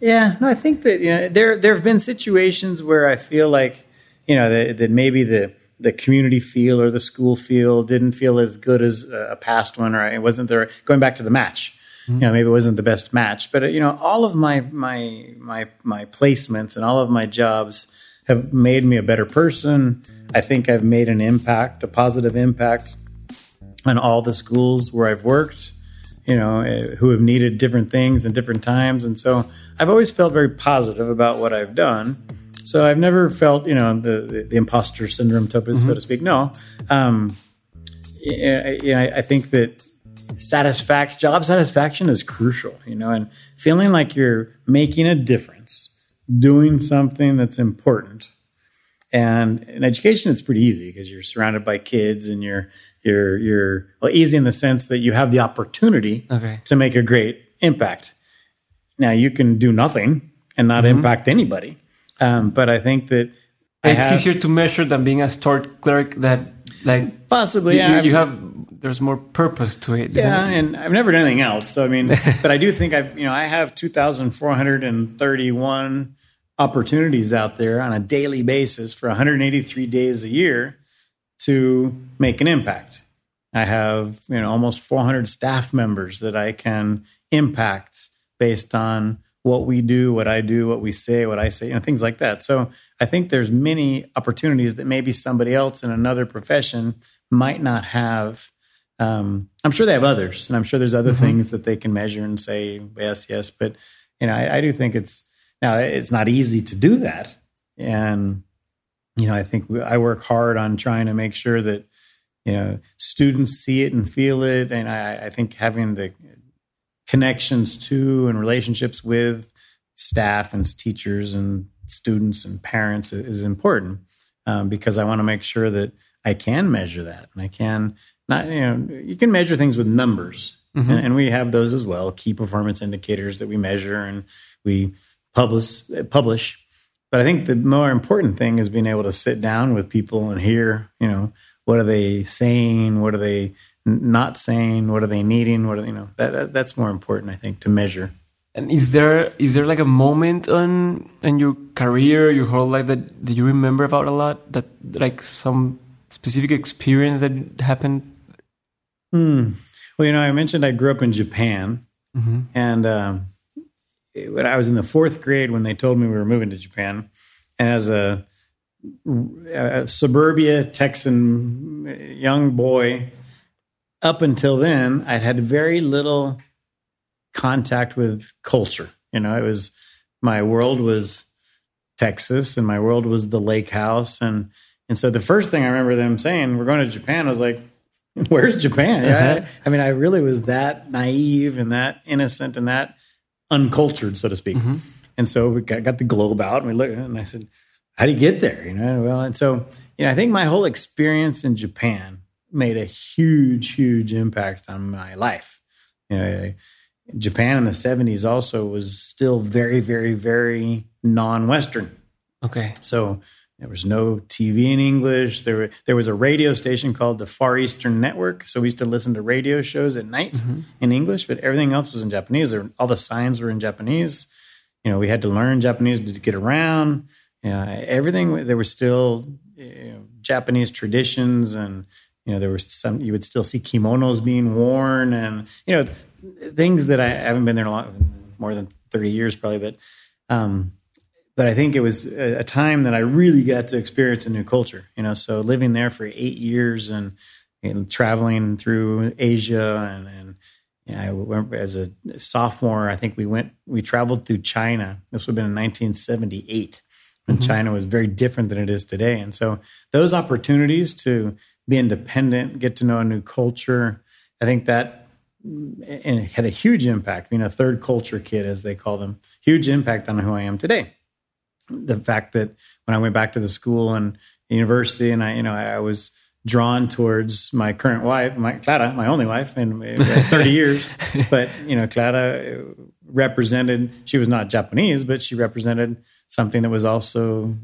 Yeah, no, I think that you know there there have been situations where I feel like you know that, that maybe the the community feel or the school feel didn't feel as good as a past one, or it wasn't there. Going back to the match, mm-hmm. you know, maybe it wasn't the best match, but you know, all of my my my my placements and all of my jobs have made me a better person. I think I've made an impact, a positive impact on all the schools where I've worked, you know, eh, who have needed different things in different times. And so I've always felt very positive about what I've done. So I've never felt, you know, the, the, the imposter syndrome, mm-hmm. so to speak. No. Um, you know, I think that satisfaction, job satisfaction is crucial, you know, and feeling like you're making a difference, doing something that's important. And in education, it's pretty easy because you're surrounded by kids and you're you're you're well easy in the sense that you have the opportunity okay. to make a great impact. Now you can do nothing and not mm-hmm. impact anybody, um, but I think that it's have, easier to measure than being a store clerk. That like possibly you, yeah, you have there's more purpose to it. Yeah, it? and I've never done anything else. So I mean, but I do think I've you know I have two thousand four hundred and thirty one opportunities out there on a daily basis for 183 days a year to make an impact. I have, you know, almost 400 staff members that I can impact based on what we do, what I do, what we say, what I say, you know, things like that. So I think there's many opportunities that maybe somebody else in another profession might not have. Um, I'm sure they have others, and I'm sure there's other mm-hmm. things that they can measure and say yes, yes. But you know, I, I do think it's now it's not easy to do that, and you know, I think we, I work hard on trying to make sure that you know students see it and feel it, and I, I think having the connections to and relationships with staff and teachers and students and parents is important um, because I want to make sure that I can measure that and I can not you know you can measure things with numbers. Mm-hmm. and, and, we have those as well key performance indicators that we measure and we publish publish. But I think the more important thing is being able to sit down with people and hear you know what are they saying? What are they not saying what are they needing what are you know that, that that's more important i think to measure and is there is there like a moment on in your career your whole life that, that you remember about a lot that like some specific experience that happened hmm. well you know i mentioned i grew up in japan mm -hmm. and um, when i was in the fourth grade when they told me we were moving to japan and as a, a suburbia texan young boy up until then, I'd had very little contact with culture. You know, it was my world was Texas and my world was the lake house. And and so the first thing I remember them saying, we're going to Japan, I was like, where's Japan? Uh-huh. I, I, mean, I really was that naive and that innocent and that uncultured, so to speak. Mm-hmm. And so we got, got, the globe out and we looked and I said, how do you get there? You know, well, and so, you know, I think my whole experience in Japan made a huge, huge impact on my life. You know, Japan in the 70s also was still very, very, very non Western. Okay. So there was no TV in English. There, were, there was a radio station called the Far Eastern Network. So we used to listen to radio shows at night mm-hmm. in English, but everything else was in Japanese. There, all the signs were in Japanese. You know, we had to learn Japanese to get around. You know, everything, there were still you know, Japanese traditions and you know there was some you would still see kimonos being worn and you know things that I, haven't been there a lot more than 30 years probably but um but I think it was a, a, time that I really got to experience a new culture you know so living there for 8 years and, and traveling through Asia and and you know, I went as a sophomore I think we went we traveled through China this would have been in 1978 when mm-hmm. China was very different than it is today and so those opportunities to be independent, get to know a new culture. I think that and it had a huge impact, being a third culture kid, as they call them, huge impact on who I am today. The fact that when I went back to the school and university, and I, you know, I, I was drawn towards my current wife, my Clara, my only wife in 30 years. But, you know, Clara represented, she was not Japanese, but she represented something that was also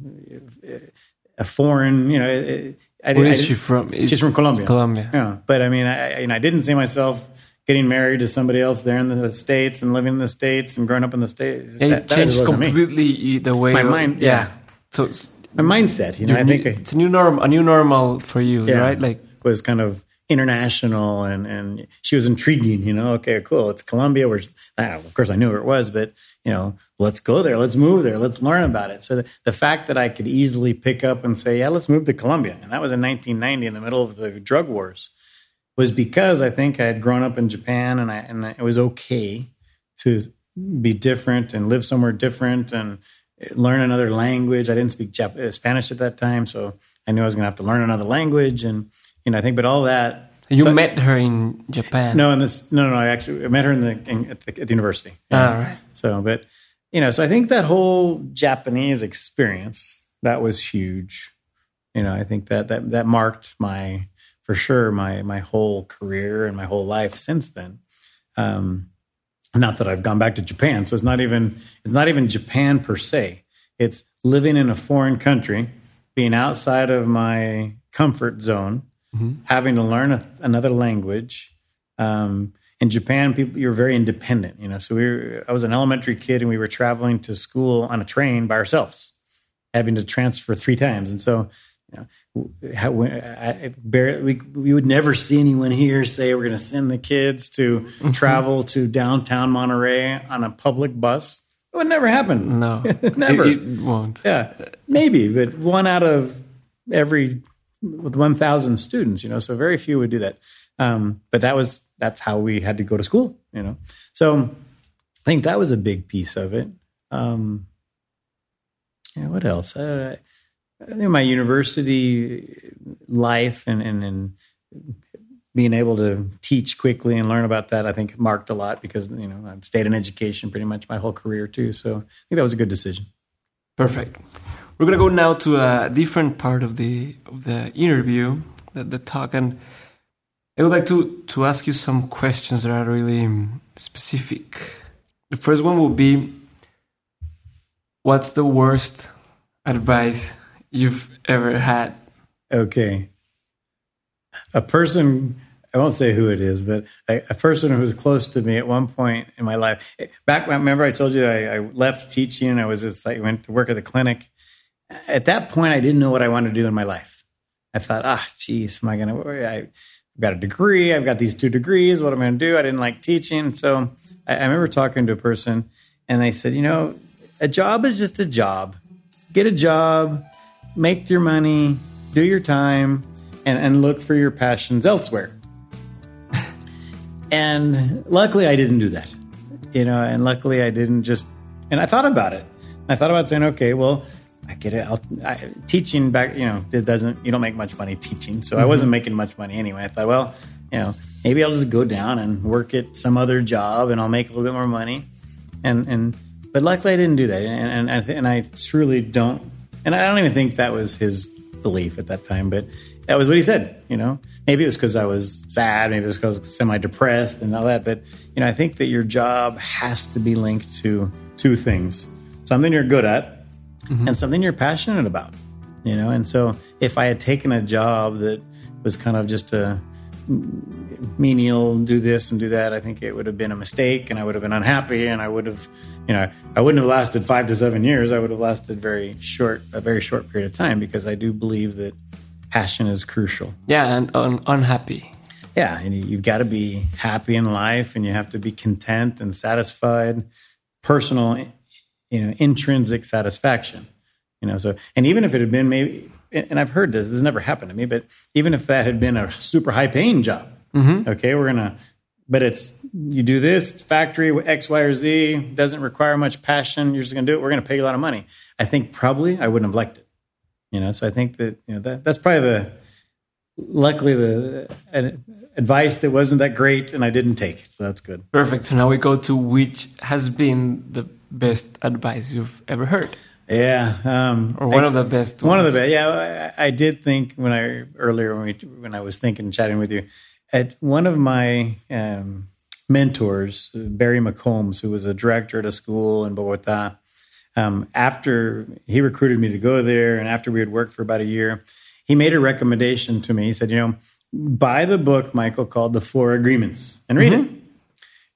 a foreign, you know, I Where is she from? Is she's from Colombia. Colombia. Yeah, but I mean, I, you know, I didn't see myself getting married to somebody else there in the states and living in the states and growing up in the states. Yeah, that, changed completely me. the way my mind. Yeah, yeah. so my mindset. You know, I think new, it's a new norm, a new normal for you, yeah, right? Like was kind of international and and she was intriguing you know okay cool it's colombia which ah, of course i knew where it was but you know let's go there let's move there let's learn about it. So the, the fact that i could easily pick up and say yeah let's move to colombia and that was in 1990 in the middle of the drug wars was because i think i had grown up in japan and i and it was okay to be different and live somewhere different and learn another language. I didn't speak spanish at that time so i knew i was going to have to learn another language and you know, I think, but all that. You so met her in Japan? No, in this, no, no, no. I actually I met her in the, in, at, the at the university. All right. So, but you know, so I think that whole Japanese experience that was huge. You know, I think that that that marked my for sure my my whole career and my whole life since then. Um, not that I've gone back to Japan, so it's not even it's not even Japan per se. It's living in a foreign country, being outside of my comfort zone, mm-hmm. having to learn a, another language. Um, in Japan, people you're very independent. You know, so we were, I was an elementary kid, and we were traveling to school on a train by ourselves, having to transfer three times. And so, you know, how, I, barely, we we would never see anyone here say we're going to send the kids to mm-hmm. travel to downtown Monterrey on a public bus. It would never happen. No, never. It, it won't. Yeah, maybe, but one out of every with 1,000 students, you know, so very few would do that. Um, but that was, that's how we had to go to school, you know. So I think that was a big piece of it. Um, yeah, what else? Uh, I think my university life and, and, and being able to teach quickly and learn about that, I think marked a lot because, you know, I've stayed in education pretty much my whole career too. So I think that was a good decision. Perfect. We're gonna go now to a different part of the of the interview, the, the talk, and I would like to to ask you some questions that are really um, specific. The first one will be, what's the worst advice you've ever had? Okay. A person, I won't say who it is, but a, a person who was close to me at one point in my life. Back, remember I told you I, I left teaching. I was just, I went to work at the clinic. At that point, I didn't know what I wanted to do in my life. I thought, ah, geez, am I going to, I've got a degree. I've got these two degrees. What am I going to do? I didn't like teaching. So I, I remember talking to a person and they said, you know, a job is just a job. Get a job, make your money, do your time, and, and look for your passions elsewhere. and luckily, I didn't do that, you know, and luckily, I didn't just, and I thought about it. I thought about saying, okay, well, I get it. I'll, I, teaching back, you know, it doesn't, you don't make much money teaching. So mm-hmm. I wasn't making much money anyway. I thought, well, you know, maybe I'll just go down and work at some other job and I'll make a little bit more money. And, and, but luckily I didn't do that. And, and, I, and I truly don't, and I don't even think that was his belief at that time, but that was what he said, you know, maybe it was because I was sad, maybe it was because I was semi depressed and all that. But, you know, I think that your job has to be linked to two things, something you're good at mm-hmm. and something you're passionate about, you know? And so if I had taken a job that was kind of just a menial, do this and do that, I think it would have been a mistake and I would have been unhappy and I would have, you know, I wouldn't have lasted five to seven years. I would have lasted very short, a very short period of time because I do believe that passion is crucial. Yeah, and un- unhappy. Yeah, and you've got to be happy in life and you have to be content and satisfied. Personal you know intrinsic satisfaction you know so and even if it had been maybe and i've heard this this never happened to me but even if that had been a super high paying job mm-hmm. okay we're gonna but it's you do this factory x y or z doesn't require much passion you're just gonna do it we're gonna pay you a lot of money. I think probably i wouldn't have liked it you know so i think that you know that that's probably the luckily the uh, advice that wasn't that great and i didn't take it so that's good. Perfect. So now we go to which has been the best advice you've ever heard? Yeah, um, or one I, of the best. One of the best. Yeah, I, I, did think when I earlier when we when I was thinking chatting with you, at one of my um, mentors, Barry McCombs, who was a director at a school in Bogota. Um, after he recruited me to go there, and after we had worked for about a year, he made a recommendation to me. He said, "You know, buy the book Michael called The Four Agreements and read mm-hmm. it."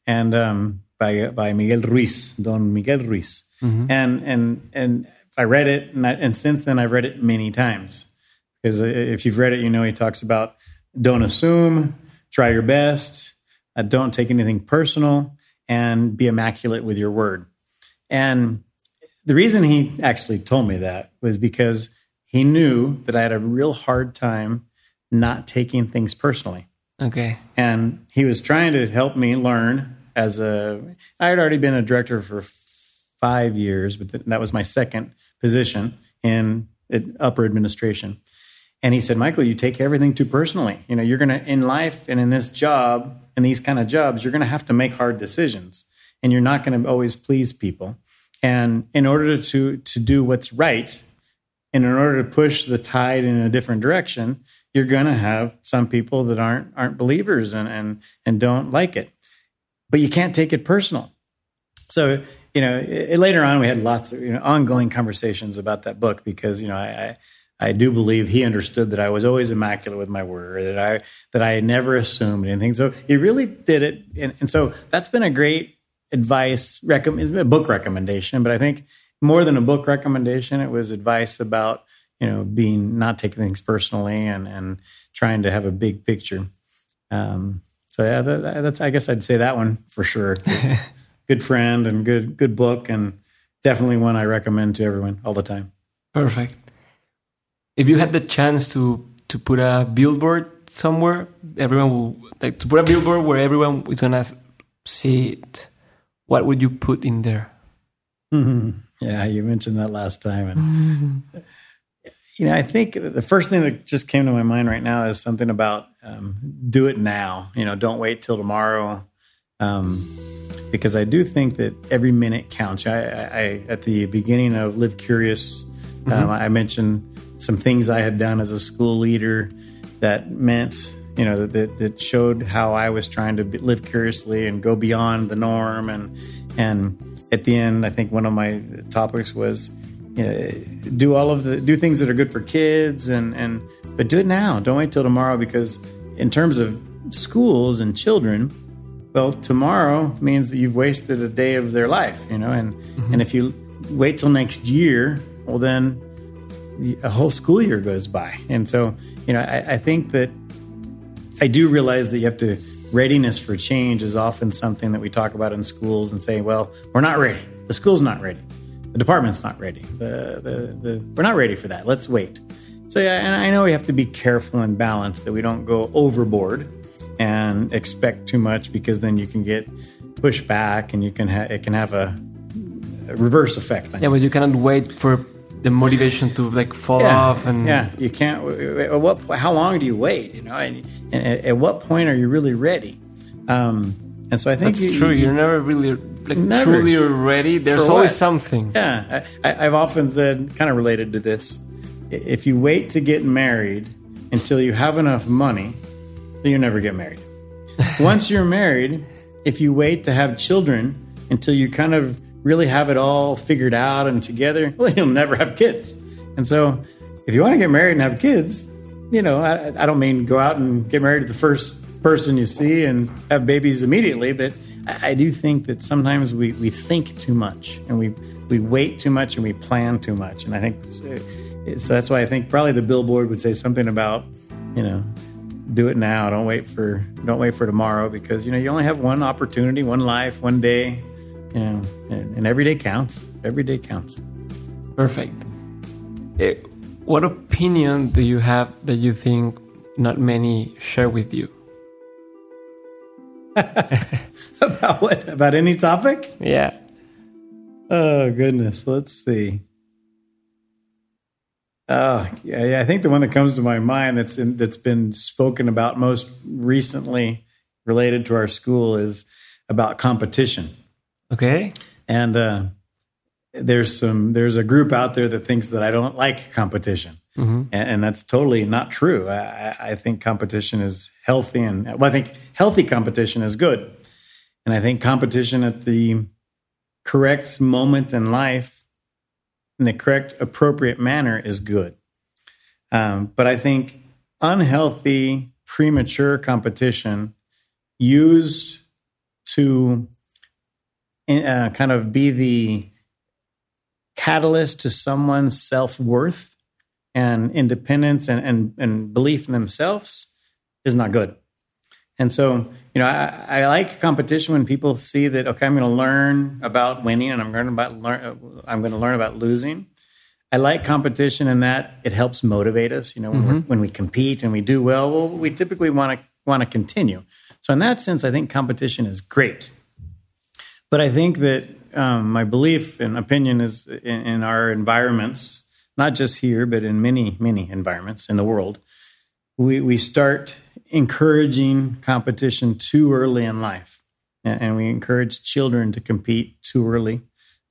And um, by by Miguel Ruiz, Don Miguel Ruiz, mm-hmm. and and and I read it, and, I, and since then I've read it many times because if you've read it, you know he talks about don't assume, try your best, uh, don't take anything personal, and be immaculate with your word. And the reason he actually told me that was because he knew that I had a real hard time not taking things personally. Okay. And he was trying to help me learn as a I had already been a director for five years, but th- that was my second position in upper administration. And he said, Michael, you take everything too personally. You know, you're gonna in life and in this job and these kind of jobs, you're gonna have to make hard decisions, and you're not gonna always please people. And in order to to do what's right, and in order to push the tide in a different direction, you're gonna have some people that aren't aren't believers and and and don't like it but you can't take it personal. So, you know, it, later on we had lots of you know, ongoing conversations about that book because, you know, I, I, I do believe he understood that I was always immaculate with my word, that I that I never assumed anything. So he really did it, and, and so that's been a great advice. Recommend a book recommendation, but I think more than a book recommendation, it was advice about you know being not taking things personally and and trying to have a big picture. Um, so yeah, that, that's I guess I'd say that one for sure. good friend and good good book, and definitely one I recommend to everyone all the time. Perfect. If you had the chance to to put a billboard somewhere, everyone will like to put a billboard where everyone is gonna see it. What would you put in there? Mm-hmm. Yeah, you mentioned that last time, and you know, I think the first thing that just came to my mind right now is something about um, do it now. You know, don't wait till tomorrow. Um, because I do think that every minute counts. I, I at the beginning of Live Curious, mm-hmm. um, I mentioned some things I had done as a school leader that meant, you know, that, that showed how I was trying to live curiously and go beyond the norm. And and at the end, I think one of my topics was you know, do all of the do things that are good for kids and and but do it now. Don't wait till tomorrow because in terms of schools and children, well, tomorrow means that you've wasted a day of their life, you know, and mm-hmm. and if you wait till next year, well then a whole school year goes by. And so, you know, I, I think that I do realize that you have to readiness for change is often something that we talk about in schools and say, well, we're not ready. The school's not ready the department's not ready. The, the, the, we're not ready for that. Let's wait. So, yeah, and I know we have to be careful and balanced that we don't go overboard and expect too much because then you can get pushed back and you can ha- it can have a, a reverse effect. Yeah, but you cannot wait for the motivation to like fall yeah, off and yeah, you can't. At What? How long do you wait? You know, and, and at what point are you really ready? Um, and so I think that's you, true. You, are never really like never. truly ready. There's always something. Yeah, I, have often said, kind of related to this. If you wait to get married until you have enough money, then you never get married. Once you're married, if you wait to have children until you kind of really have it all figured out and together, well, you'll never have kids. And so, if you want to get married and have kids, you know, I, I don't mean go out and get married to the first person you see and have babies immediately, but I, do think that sometimes we, we think too much and we, we wait too much and we plan too much. And I think so that's why I think probably the billboard would say something about, you know, do it now. Don't wait for don't wait for tomorrow because you know you only have one opportunity, one life, one day, you know, and, and every day counts. Every day counts. Perfect. Eh, what opinion do you have that you think not many share with you? about what? About any topic? Yeah. Oh goodness. Let's see. Oh yeah, yeah. I think the one that comes to my mind that's in, that's been spoken about most recently, related to our school, is about competition. Okay. And uh, there's some there's a group out there that thinks that I don't like competition. Mm-hmm. And, and, that's totally not true. I, I, think competition is healthy, and well, I think healthy competition is good. And I think competition at the correct moment in life, in the correct, appropriate manner, is good. Um, but I think unhealthy, premature competition used to uh, kind of be the catalyst to someone's self worth and independence and, and, and belief in themselves is not good. And so, you know, I, I like competition when people see that okay, I'm going to learn about winning and I'm going about learn I'm going to learn about losing. I like competition in that it helps motivate us. You know, when, mm-hmm. when we compete and we do well, well, we typically want to want to continue. So in that sense, I think competition is great. But I think that um, my belief and opinion is in, in our environments not just here, but in many, many environments in the world, we, we start encouraging competition too early in life. And, and we encourage children to compete too early.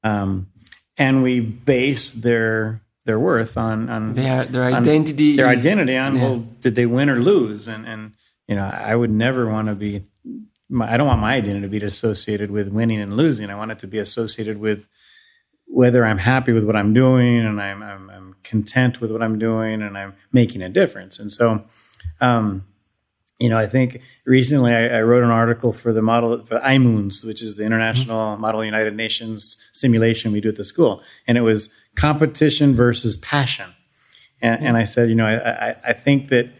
Um, and we base their their worth on, on their, their identity. On their identity on, yeah. well, did they win or lose? And, and you know, I would never want to be, I don't want my identity to be associated with winning and losing. I want it to be associated with whether I'm happy with what I'm doing and I'm, I'm, I'm, content with what I'm doing and I'm making a difference. And so, um, you know, I think recently I, I, wrote an article for the model for IMUNS, which is the International mm-hmm. Model United Nations simulation we do at the school, and it was competition versus passion. And, mm-hmm. and I said, you know, I, I think that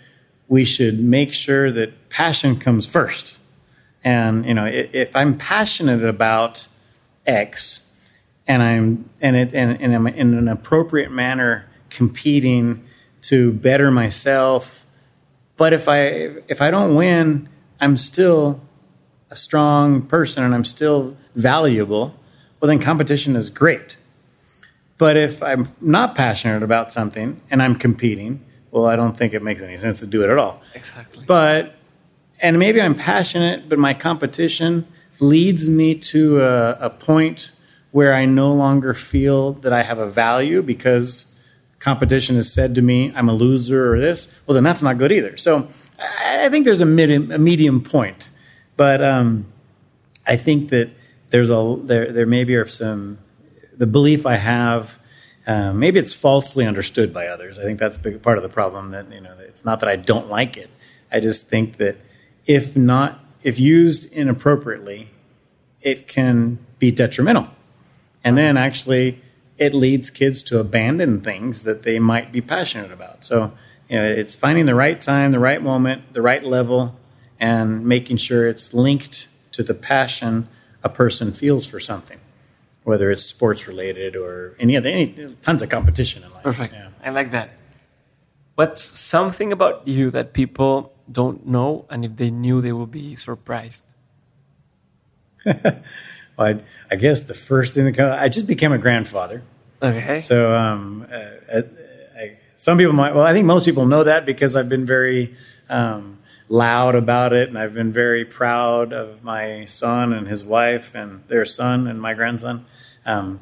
we should make sure that passion comes first. And you know, if I'm passionate about X, and I'm and it and, and I'm in an appropriate manner competing to better myself. But if I if I don't win, I'm still a strong person and I'm still valuable. Well, then competition is great. But if I'm not passionate about something and I'm competing, well, I don't think it makes any sense to do it at all. Exactly. But, and maybe I'm passionate, but my competition leads me to a, a point where I no longer feel that I have a value because competition has said to me, I'm a loser or this. Well, then that's not good either. So I think there's a, mid, a medium point. But um, I think that there's a, there, there maybe are some, the belief I have, uh, maybe it's falsely understood by others. I think that's a big part of the problem. That you know, it's not that I don't like it. I just think that if not, if used inappropriately, it can be detrimental, and then actually it leads kids to abandon things that they might be passionate about. So you know, it's finding the right time, the right moment, the right level, and making sure it's linked to the passion a person feels for something whether it's sports related or any other any tons of competition in life. Perfect. Yeah. I like that. What's something about you that people don't know, and if they knew, they would be surprised? well, I, I, guess the first thing that comes, I just became a grandfather. Okay. So, um, uh, I, some people might, well, I think most people know that because I've been very um, loud about it, and I've been very proud of my son and his wife and their son and my grandson. Um,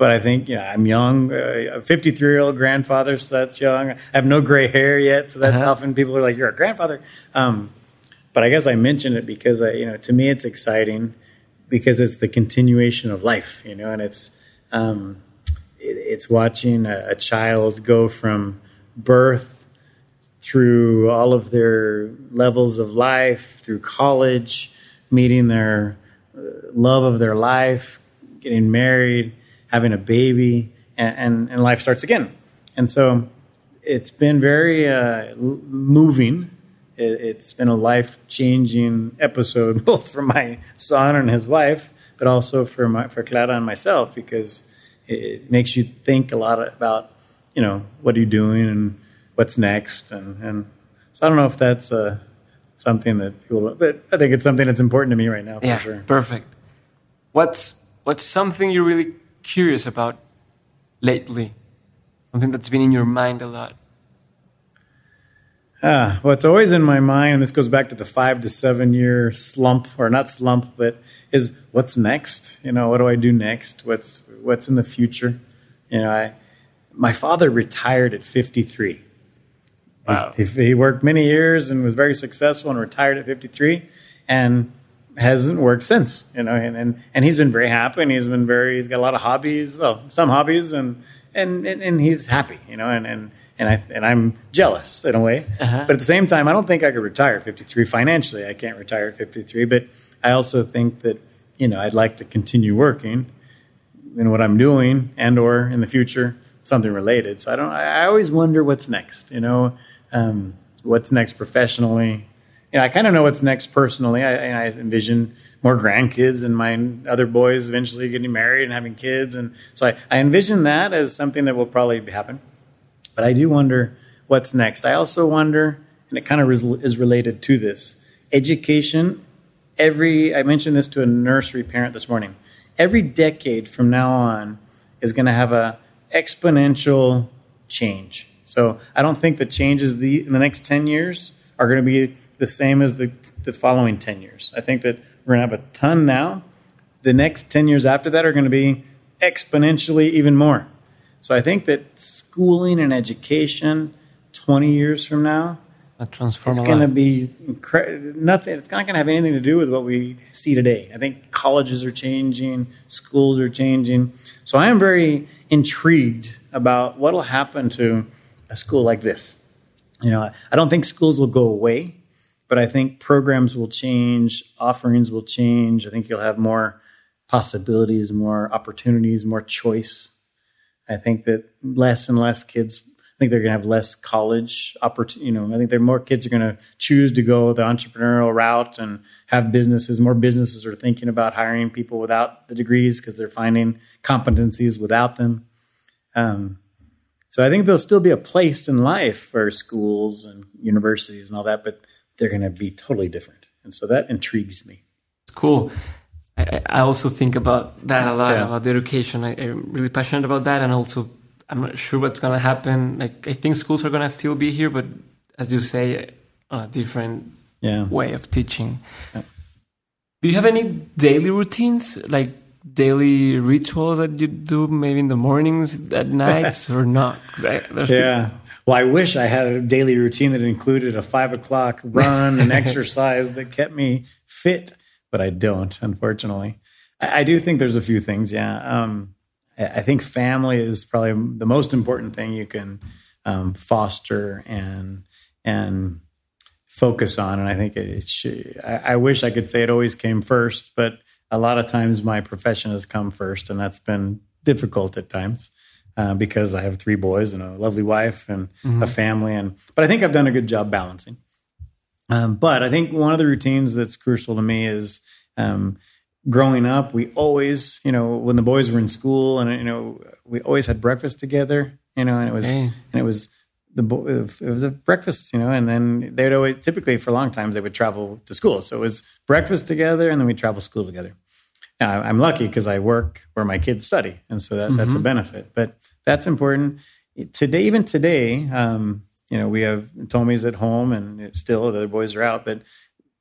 but I think you know I'm young, uh, a 53 year old grandfather, so that's young. I have no gray hair yet, so that's uh-huh. often people are like, "You're a grandfather." Um, but I guess I mention it because I, you know, to me it's exciting because it's the continuation of life, you know, and it's um, it, it's watching a, a child go from birth through all of their levels of life, through college, meeting their uh, love of their life, getting married, having a baby, and, and, and life starts again. And so it's been very uh, moving. It, has been a life changing episode, both for my son and his wife, but also for my, for Clara and myself, because it, it makes you think a lot about, you know, what are you doing and what's next, and and so I don't know if that's uh, something that people, but I think it's something that's important to me right now for yeah, sure. Perfect. What's what's something you're really curious about lately? Something that's been in your mind a lot. Ah, what's always in my mind, and this goes back to the five to seven year slump, or not slump, but is what's next? You know, what do I do next? What's what's in the future? You know, I my father retired at 53. Wow. He, he worked many years and was very successful and retired at 53. And hasn't worked since, you know, and, and, and he's been very happy and he's been very, he's got a lot of hobbies, well, some hobbies and, and, and, and he's happy, you know, and, and, and I, and I'm jealous in a way, uh-huh. but at the same time, I don't think I could retire at 53 financially. I can't retire at 53, but I also think that, you know, I'd like to continue working in what I'm doing and, or in the future, something related. So I don't, I always wonder what's next, you know, um, what's next professionally, you know, I kind of know what's next personally. I, I envision more grandkids and my other boys eventually getting married and having kids. And so I, I envision that as something that will probably happen. But I do wonder what's next. I also wonder, and it kind of is related to this education. Every, I mentioned this to a nursery parent this morning. Every decade from now on is going to have a exponential change. So I don't think the changes the, in the next 10 years are going to be the same as the, the following 10 years. I think that we're going to have a ton now. The next 10 years after that are going to be exponentially even more. So I think that schooling and education 20 years from now, it's going to be incre- nothing. It's not going to have anything to do with what we see today. I think colleges are changing, schools are changing. So I am very intrigued about what will happen to a school like this. You know, I don't think schools will go away but I think programs will change, offerings will change. I think you'll have more possibilities, more opportunities, more choice. I think that less and less kids. I think they're going to have less college opportunity. You know, I think there more kids are going to choose to go the entrepreneurial route and have businesses. More businesses are thinking about hiring people without the degrees because they're finding competencies without them. Um, so I think there'll still be a place in life for schools and universities and all that, but they're going to be totally different. And so that intrigues me. It's cool. I, I also think about that a lot yeah. about the education. I, am really passionate about that, and also I'm not sure what's gonna happen. Like I think schools are gonna still be here, but as you say, on a different yeah. way of teaching. Yeah. Do you have any daily routines, like daily rituals that you do, maybe in the mornings, at nights, or not? I, yeah. Well, I wish I had a daily routine that included a five o'clock run and exercise that kept me fit, but I don't, unfortunately. I, I do think there's a few things. Yeah. Um, I, I, think family is probably the most important thing you can um, foster and and focus on. And I think it, it should, I, I wish I could say it always came first, but a lot of times my profession has come first, and that's been difficult at times. Uh, because I have three boys and a lovely wife and mm-hmm. a family. And but I think I've done a good job balancing. Um, but I think one of the routines that's crucial to me is um, growing up. We always, you know, when the boys were in school, and you know, we always had breakfast together. You know, and it was hey. and it was the it was a breakfast, you know, and then they'd always typically for long times they would travel to school. So it was breakfast together, and then we travel school together. Now, I'm lucky because I work where my kids study, and so that, mm-hmm. that's a mm-hmm. benefit. But that's important. Today, even today, um, you know, we have Tommy's at home, and still the other boys are out, but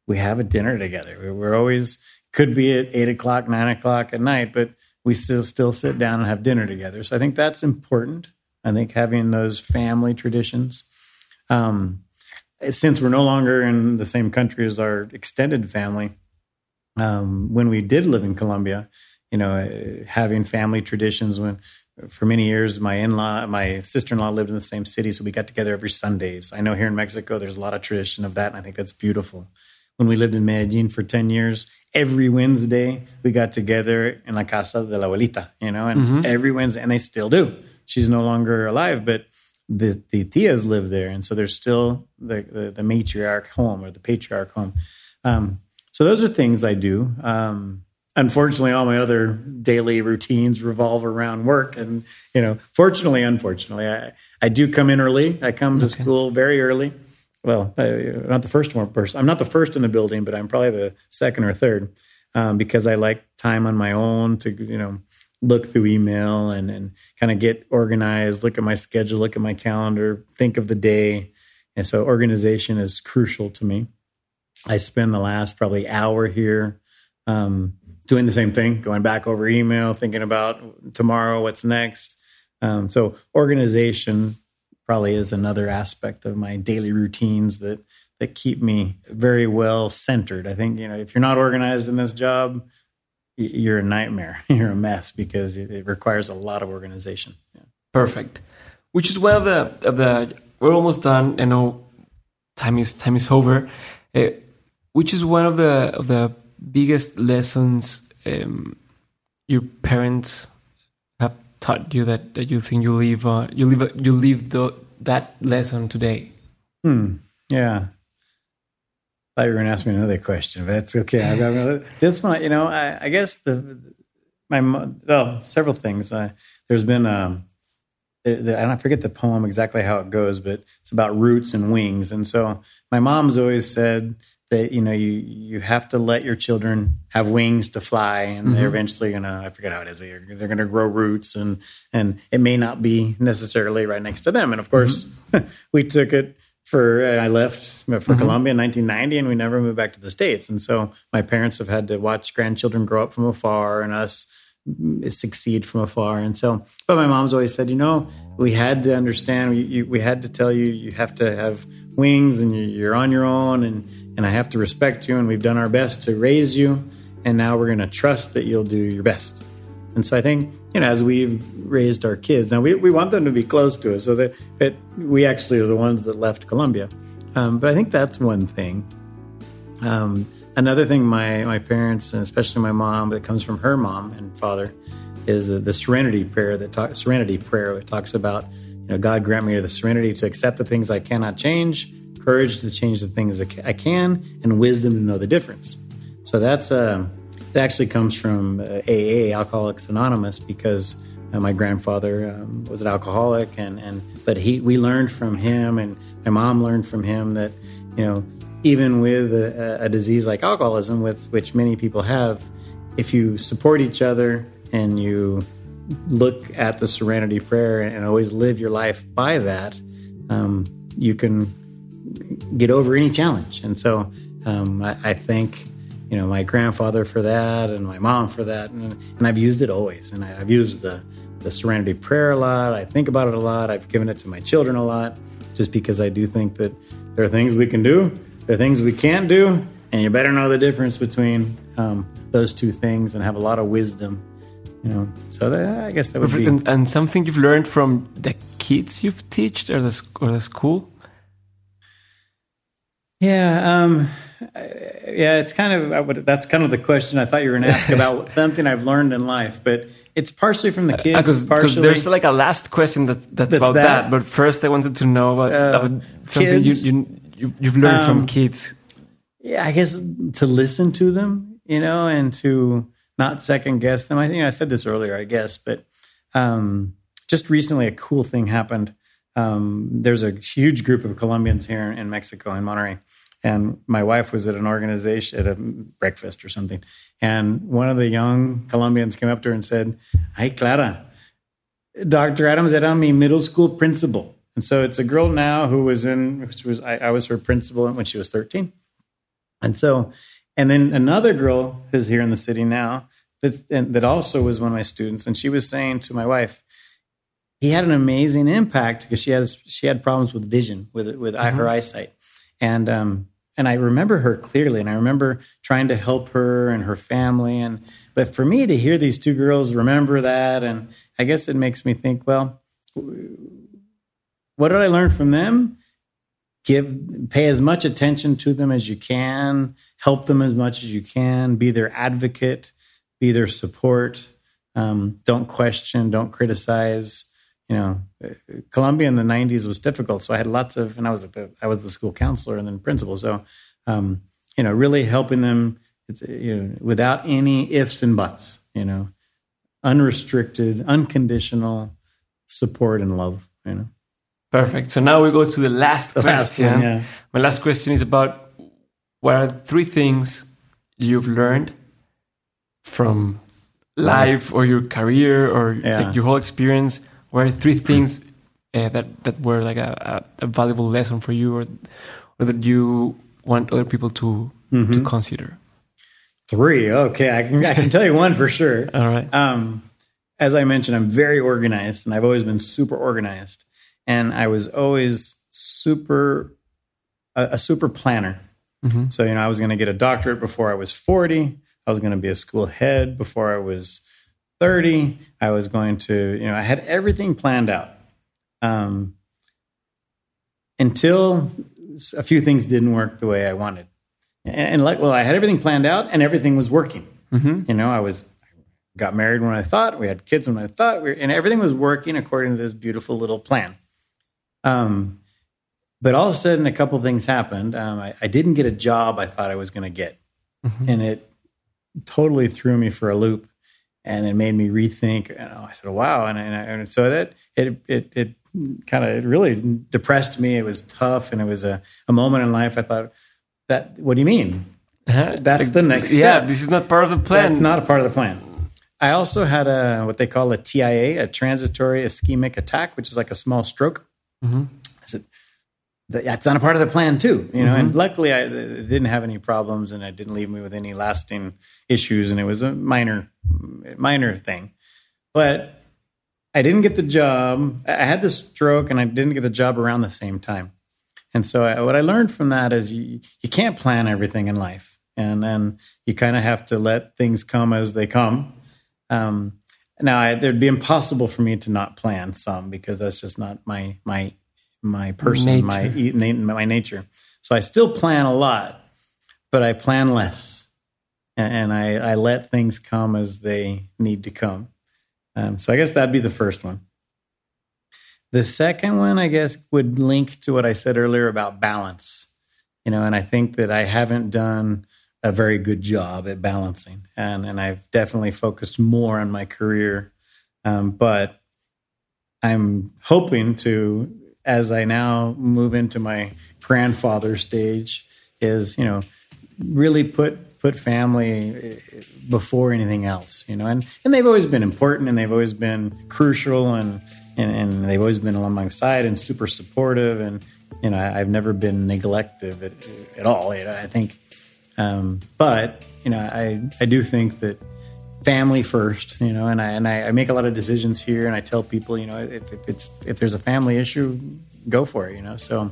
we have a dinner together. We're always could be at eight o'clock, nine o'clock at night, but we still still sit down and have dinner together. So I think that's important. I think having those family traditions. Um, since we're no longer in the same country as our extended family, um, when we did live in Colombia, you know, having family traditions when for many years my in-law my sister-in-law lived in the same city so we got together every sundays i know here in mexico there's a lot of tradition of that and i think that's beautiful when we lived in medellin for 10 years every wednesday we got together in la casa de la abuelita you know and mm-hmm. every wednesday and they still do she's no longer alive but the, the tias live there and so there's still the, the, the matriarch home or the patriarch home um, so those are things I do. Um, unfortunately, all my other daily routines revolve around work, and you know, fortunately, unfortunately, I I do come in early. I come to okay. school very early. Well, I, not the first one person. I'm not the first in the building, but I'm probably the second or third um, because I like time on my own to you know look through email and and kind of get organized, look at my schedule, look at my calendar, think of the day, and so organization is crucial to me. I spend the last probably hour here um, doing the same thing, going back over email, thinking about tomorrow, what's next. Um, so organization probably is another aspect of my daily routines that that keep me very well centered. I think you know if you're not organized in this job, you're a nightmare. You're a mess because it, requires a lot of organization. Yeah. Perfect. Which is one of the of the we're almost done. I know time is time is over. Uh, which is one of the of the biggest lessons um, your parents have taught you that, that you think you leave uh, you live you leave the, that lesson today. Hmm. Yeah. I thought you were going to ask me another question, but that's okay. this one, you know, I, I, guess the my well, several things. Uh, there's been um, I don't forget the poem exactly how it goes, but it's about roots and wings. And so my mom's always said that you know you you have to let your children have wings to fly and mm-hmm. they're eventually gonna i forget how it is they're gonna grow roots and and it may not be necessarily right next to them and of course mm-hmm. we took it for i left for mm-hmm. colombia in 1990 and we never moved back to the states and so my parents have had to watch grandchildren grow up from afar and us succeed from afar. And so, but my mom's always said, you know, we had to understand, we, we had to tell you, you have to have wings and you're on your own and, and I have to respect you. And we've done our best to raise you. And now we're going to trust that you'll do your best. And so I think, you know, as we've raised our kids, now we, we want them to be close to us so that, that we actually are the ones that left Colombia. Um, but I think that's one thing. Um, Another thing my, my parents, and especially my mom, that comes from her mom and father, is the, the serenity prayer that talk, serenity prayer that talks about, you know, God grant me the serenity to accept the things I cannot change, courage to change the things I can, and wisdom to know the difference. So that's uh, that actually comes from AA, uh, Alcoholics Anonymous, because uh, my grandfather um, was an alcoholic, and and but he we learned from him, and my mom learned from him that you know even with a, a disease like alcoholism, with which many people have, if you support each other and you look at the Serenity Prayer and always live your life by that, um, you can get over any challenge. And so um, I, I, thank you know my grandfather for that and my mom for that, and, and I've used it always. And I, have used the the Serenity Prayer a lot. I think about it a lot. I've given it to my children a lot, just because I do think that there are things we can do, there are things we can't do, and you better know the difference between um, those two things and have a lot of wisdom you know so that, i guess that would be and, and, something you've learned from the kids you've taught or the, or the school yeah um yeah it's kind of would, that's kind of the question i thought you were going to ask about something i've learned in life but it's partially from the uh, kids uh, partially there's like a last question that that's, that's about that. that. but first i wanted to know about, uh, about something you, you you've learned um, from kids yeah i guess to listen to them you know and to not second guess them. I think I said this earlier, I guess, but um, just recently a cool thing happened. Um, there's a huge group of Colombians here in Mexico, in Monterrey. And my wife was at an organization, at a breakfast or something. And one of the young Colombians came up to her and said, "Hey, Clara, Dr. Adams era mi middle school principal. And so it's a girl now who was in, which was, I, I was her principal when she was 13. And so and then another girl who's here in the city now that, that also was one of my students, and she was saying to my wife, he had an amazing impact because she has she had problems with vision with with mm-hmm. her eyesight, and um, and I remember her clearly, and I remember trying to help her and her family, and but for me to hear these two girls remember that, and I guess it makes me think, well, what did I learn from them? give pay as much attention to them as you can help them as much as you can be their advocate be their support. Um, don't question don't criticize. You know Colombia in the 90s was difficult so i had lots of and i was the, i was the school counselor and then principal. So um, you know really helping them you know without any ifs and buts you know. Unrestricted unconditional support and love you know Perfect. So now we go to the last the question. Last one, yeah. My last question is about what are three things you've learned from life, or your career or yeah. like your whole experience? What are three things uh, that that were like a, a, a, valuable lesson for you, or, or that you want other people to mm -hmm. to consider? Three. Okay, I can I can tell you one for sure. All right. Um, as I mentioned, I'm very organized, and I've always been super organized and I was always super a, a super planner. Mm-hmm. So you know, I was going to get a doctorate before I was forty. I was going to be a school head before I was thirty. I was going to, you know, I had everything planned out. Um, until a few things didn't work the way I wanted, and, and like, well, I had everything planned out, and everything was working. Mm-hmm. You know, I was got married when I thought, we had kids when I thought, we were, and everything was working according to this beautiful little plan. Um, but all of a sudden, a couple things happened. Um, I, I, didn't get a job I thought I was going to get, mm-hmm. and it totally threw me for a loop, and it made me rethink. And I said, "Wow!" And, and, and so that it it it kind of really depressed me. It was tough, and it was a, a moment in life. I thought, "That what do you mean? Uh-huh. That's the next yeah, step. this is not part of the plan. That's not a part of the plan." I also had a what they call a TIA, a transitory ischemic attack, which is like a small stroke. Mm-hmm. I said, that's not a part of the plan too, you know. Mm-hmm. And luckily, I didn't have any problems, and it didn't leave me with any lasting issues, and it was a minor, minor thing. But I didn't get the job. I had the stroke, and I didn't get the job around the same time. And so, I, what I learned from that is you you can't plan everything in life, and and you kind of have to let things come as they come. Um, now, I, it'd be impossible for me to not plan some because that's just not my my my person, nature. my my nature. So I still plan a lot, but I plan less, and, and I, I let things come as they need to come. Um, so I guess that'd be the first one. The second one, I guess, would link to what I said earlier about balance. You know, and I think that I haven't done a very good job at balancing, and and I've definitely focused more on my career, um, but I'm hoping to, as I now move into my grandfather stage, is you know really put put family uh, before anything else, you know, and, and they've always been important and they've always been crucial and, and, and they've always been along my side and super supportive. And, you know, I, have never been neglective at, at all. You know, I think, um, but, you know, I, I do think that family first, you know, and I, and I, I make a lot of decisions here and I tell people, you know, if, if it's, if there's a family issue, go for it, you know? So,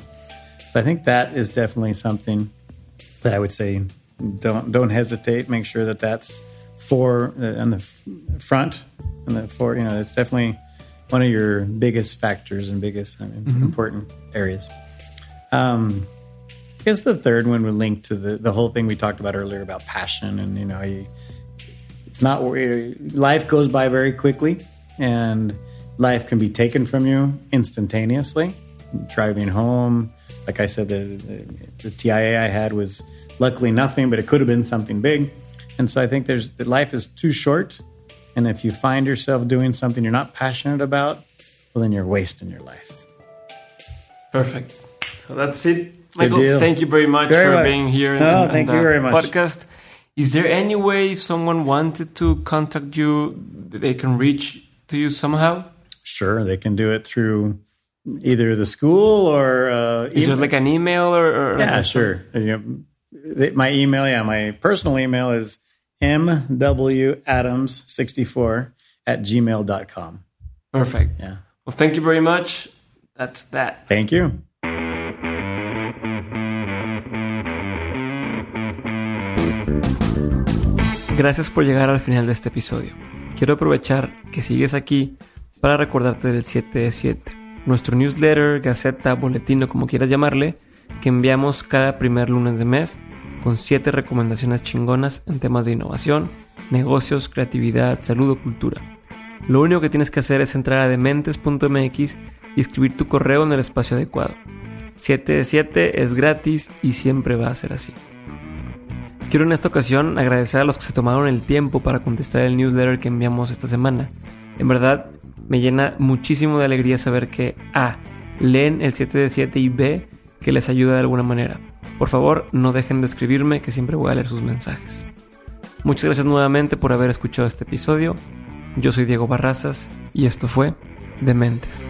so I think that is definitely something that I would say don't don't hesitate. Make sure that that's for uh, on the front and the for you know it's definitely one of your biggest factors and biggest I mean, mm-hmm. important areas. Um, I guess the third one would link to the the whole thing we talked about earlier about passion and you know you, it's not life goes by very quickly and life can be taken from you instantaneously. Driving home, like I said, the, the, the TIA I had was luckily nothing, but it could have been something big. And so I think there's life is too short. And if you find yourself doing something you're not passionate about, well, then you're wasting your life. Perfect. So that's it. Michael, thank you very much very for much. being here no, in, thank in you very much. podcast. Is there any way if someone wanted to contact you, they can reach to you somehow? Sure, they can do it through either the school or uh, is there like an email or, or yeah, sure. You know, my email, yeah, my personal email is mwadams64 at gmail.com. Perfect. Yeah. Well, thank you very much. That's that. Thank you. Gracias por llegar al final de este episodio. Quiero aprovechar que sigues aquí para recordarte del 7 de 7, nuestro newsletter, gaceta, boletín o como quieras llamarle, que enviamos cada primer lunes de mes con 7 recomendaciones chingonas en temas de innovación, negocios, creatividad, salud o cultura. Lo único que tienes que hacer es entrar a dementes.mx y escribir tu correo en el espacio adecuado. 7 de 7 es gratis y siempre va a ser así. Quiero en esta ocasión agradecer a los que se tomaron el tiempo para contestar el newsletter que enviamos esta semana. En verdad, me llena muchísimo de alegría saber que A. leen el 7 de 7 y B. que les ayuda de alguna manera. Por favor, no dejen de escribirme que siempre voy a leer sus mensajes. Muchas gracias nuevamente por haber escuchado este episodio. Yo soy Diego Barrazas y esto fue Dementes.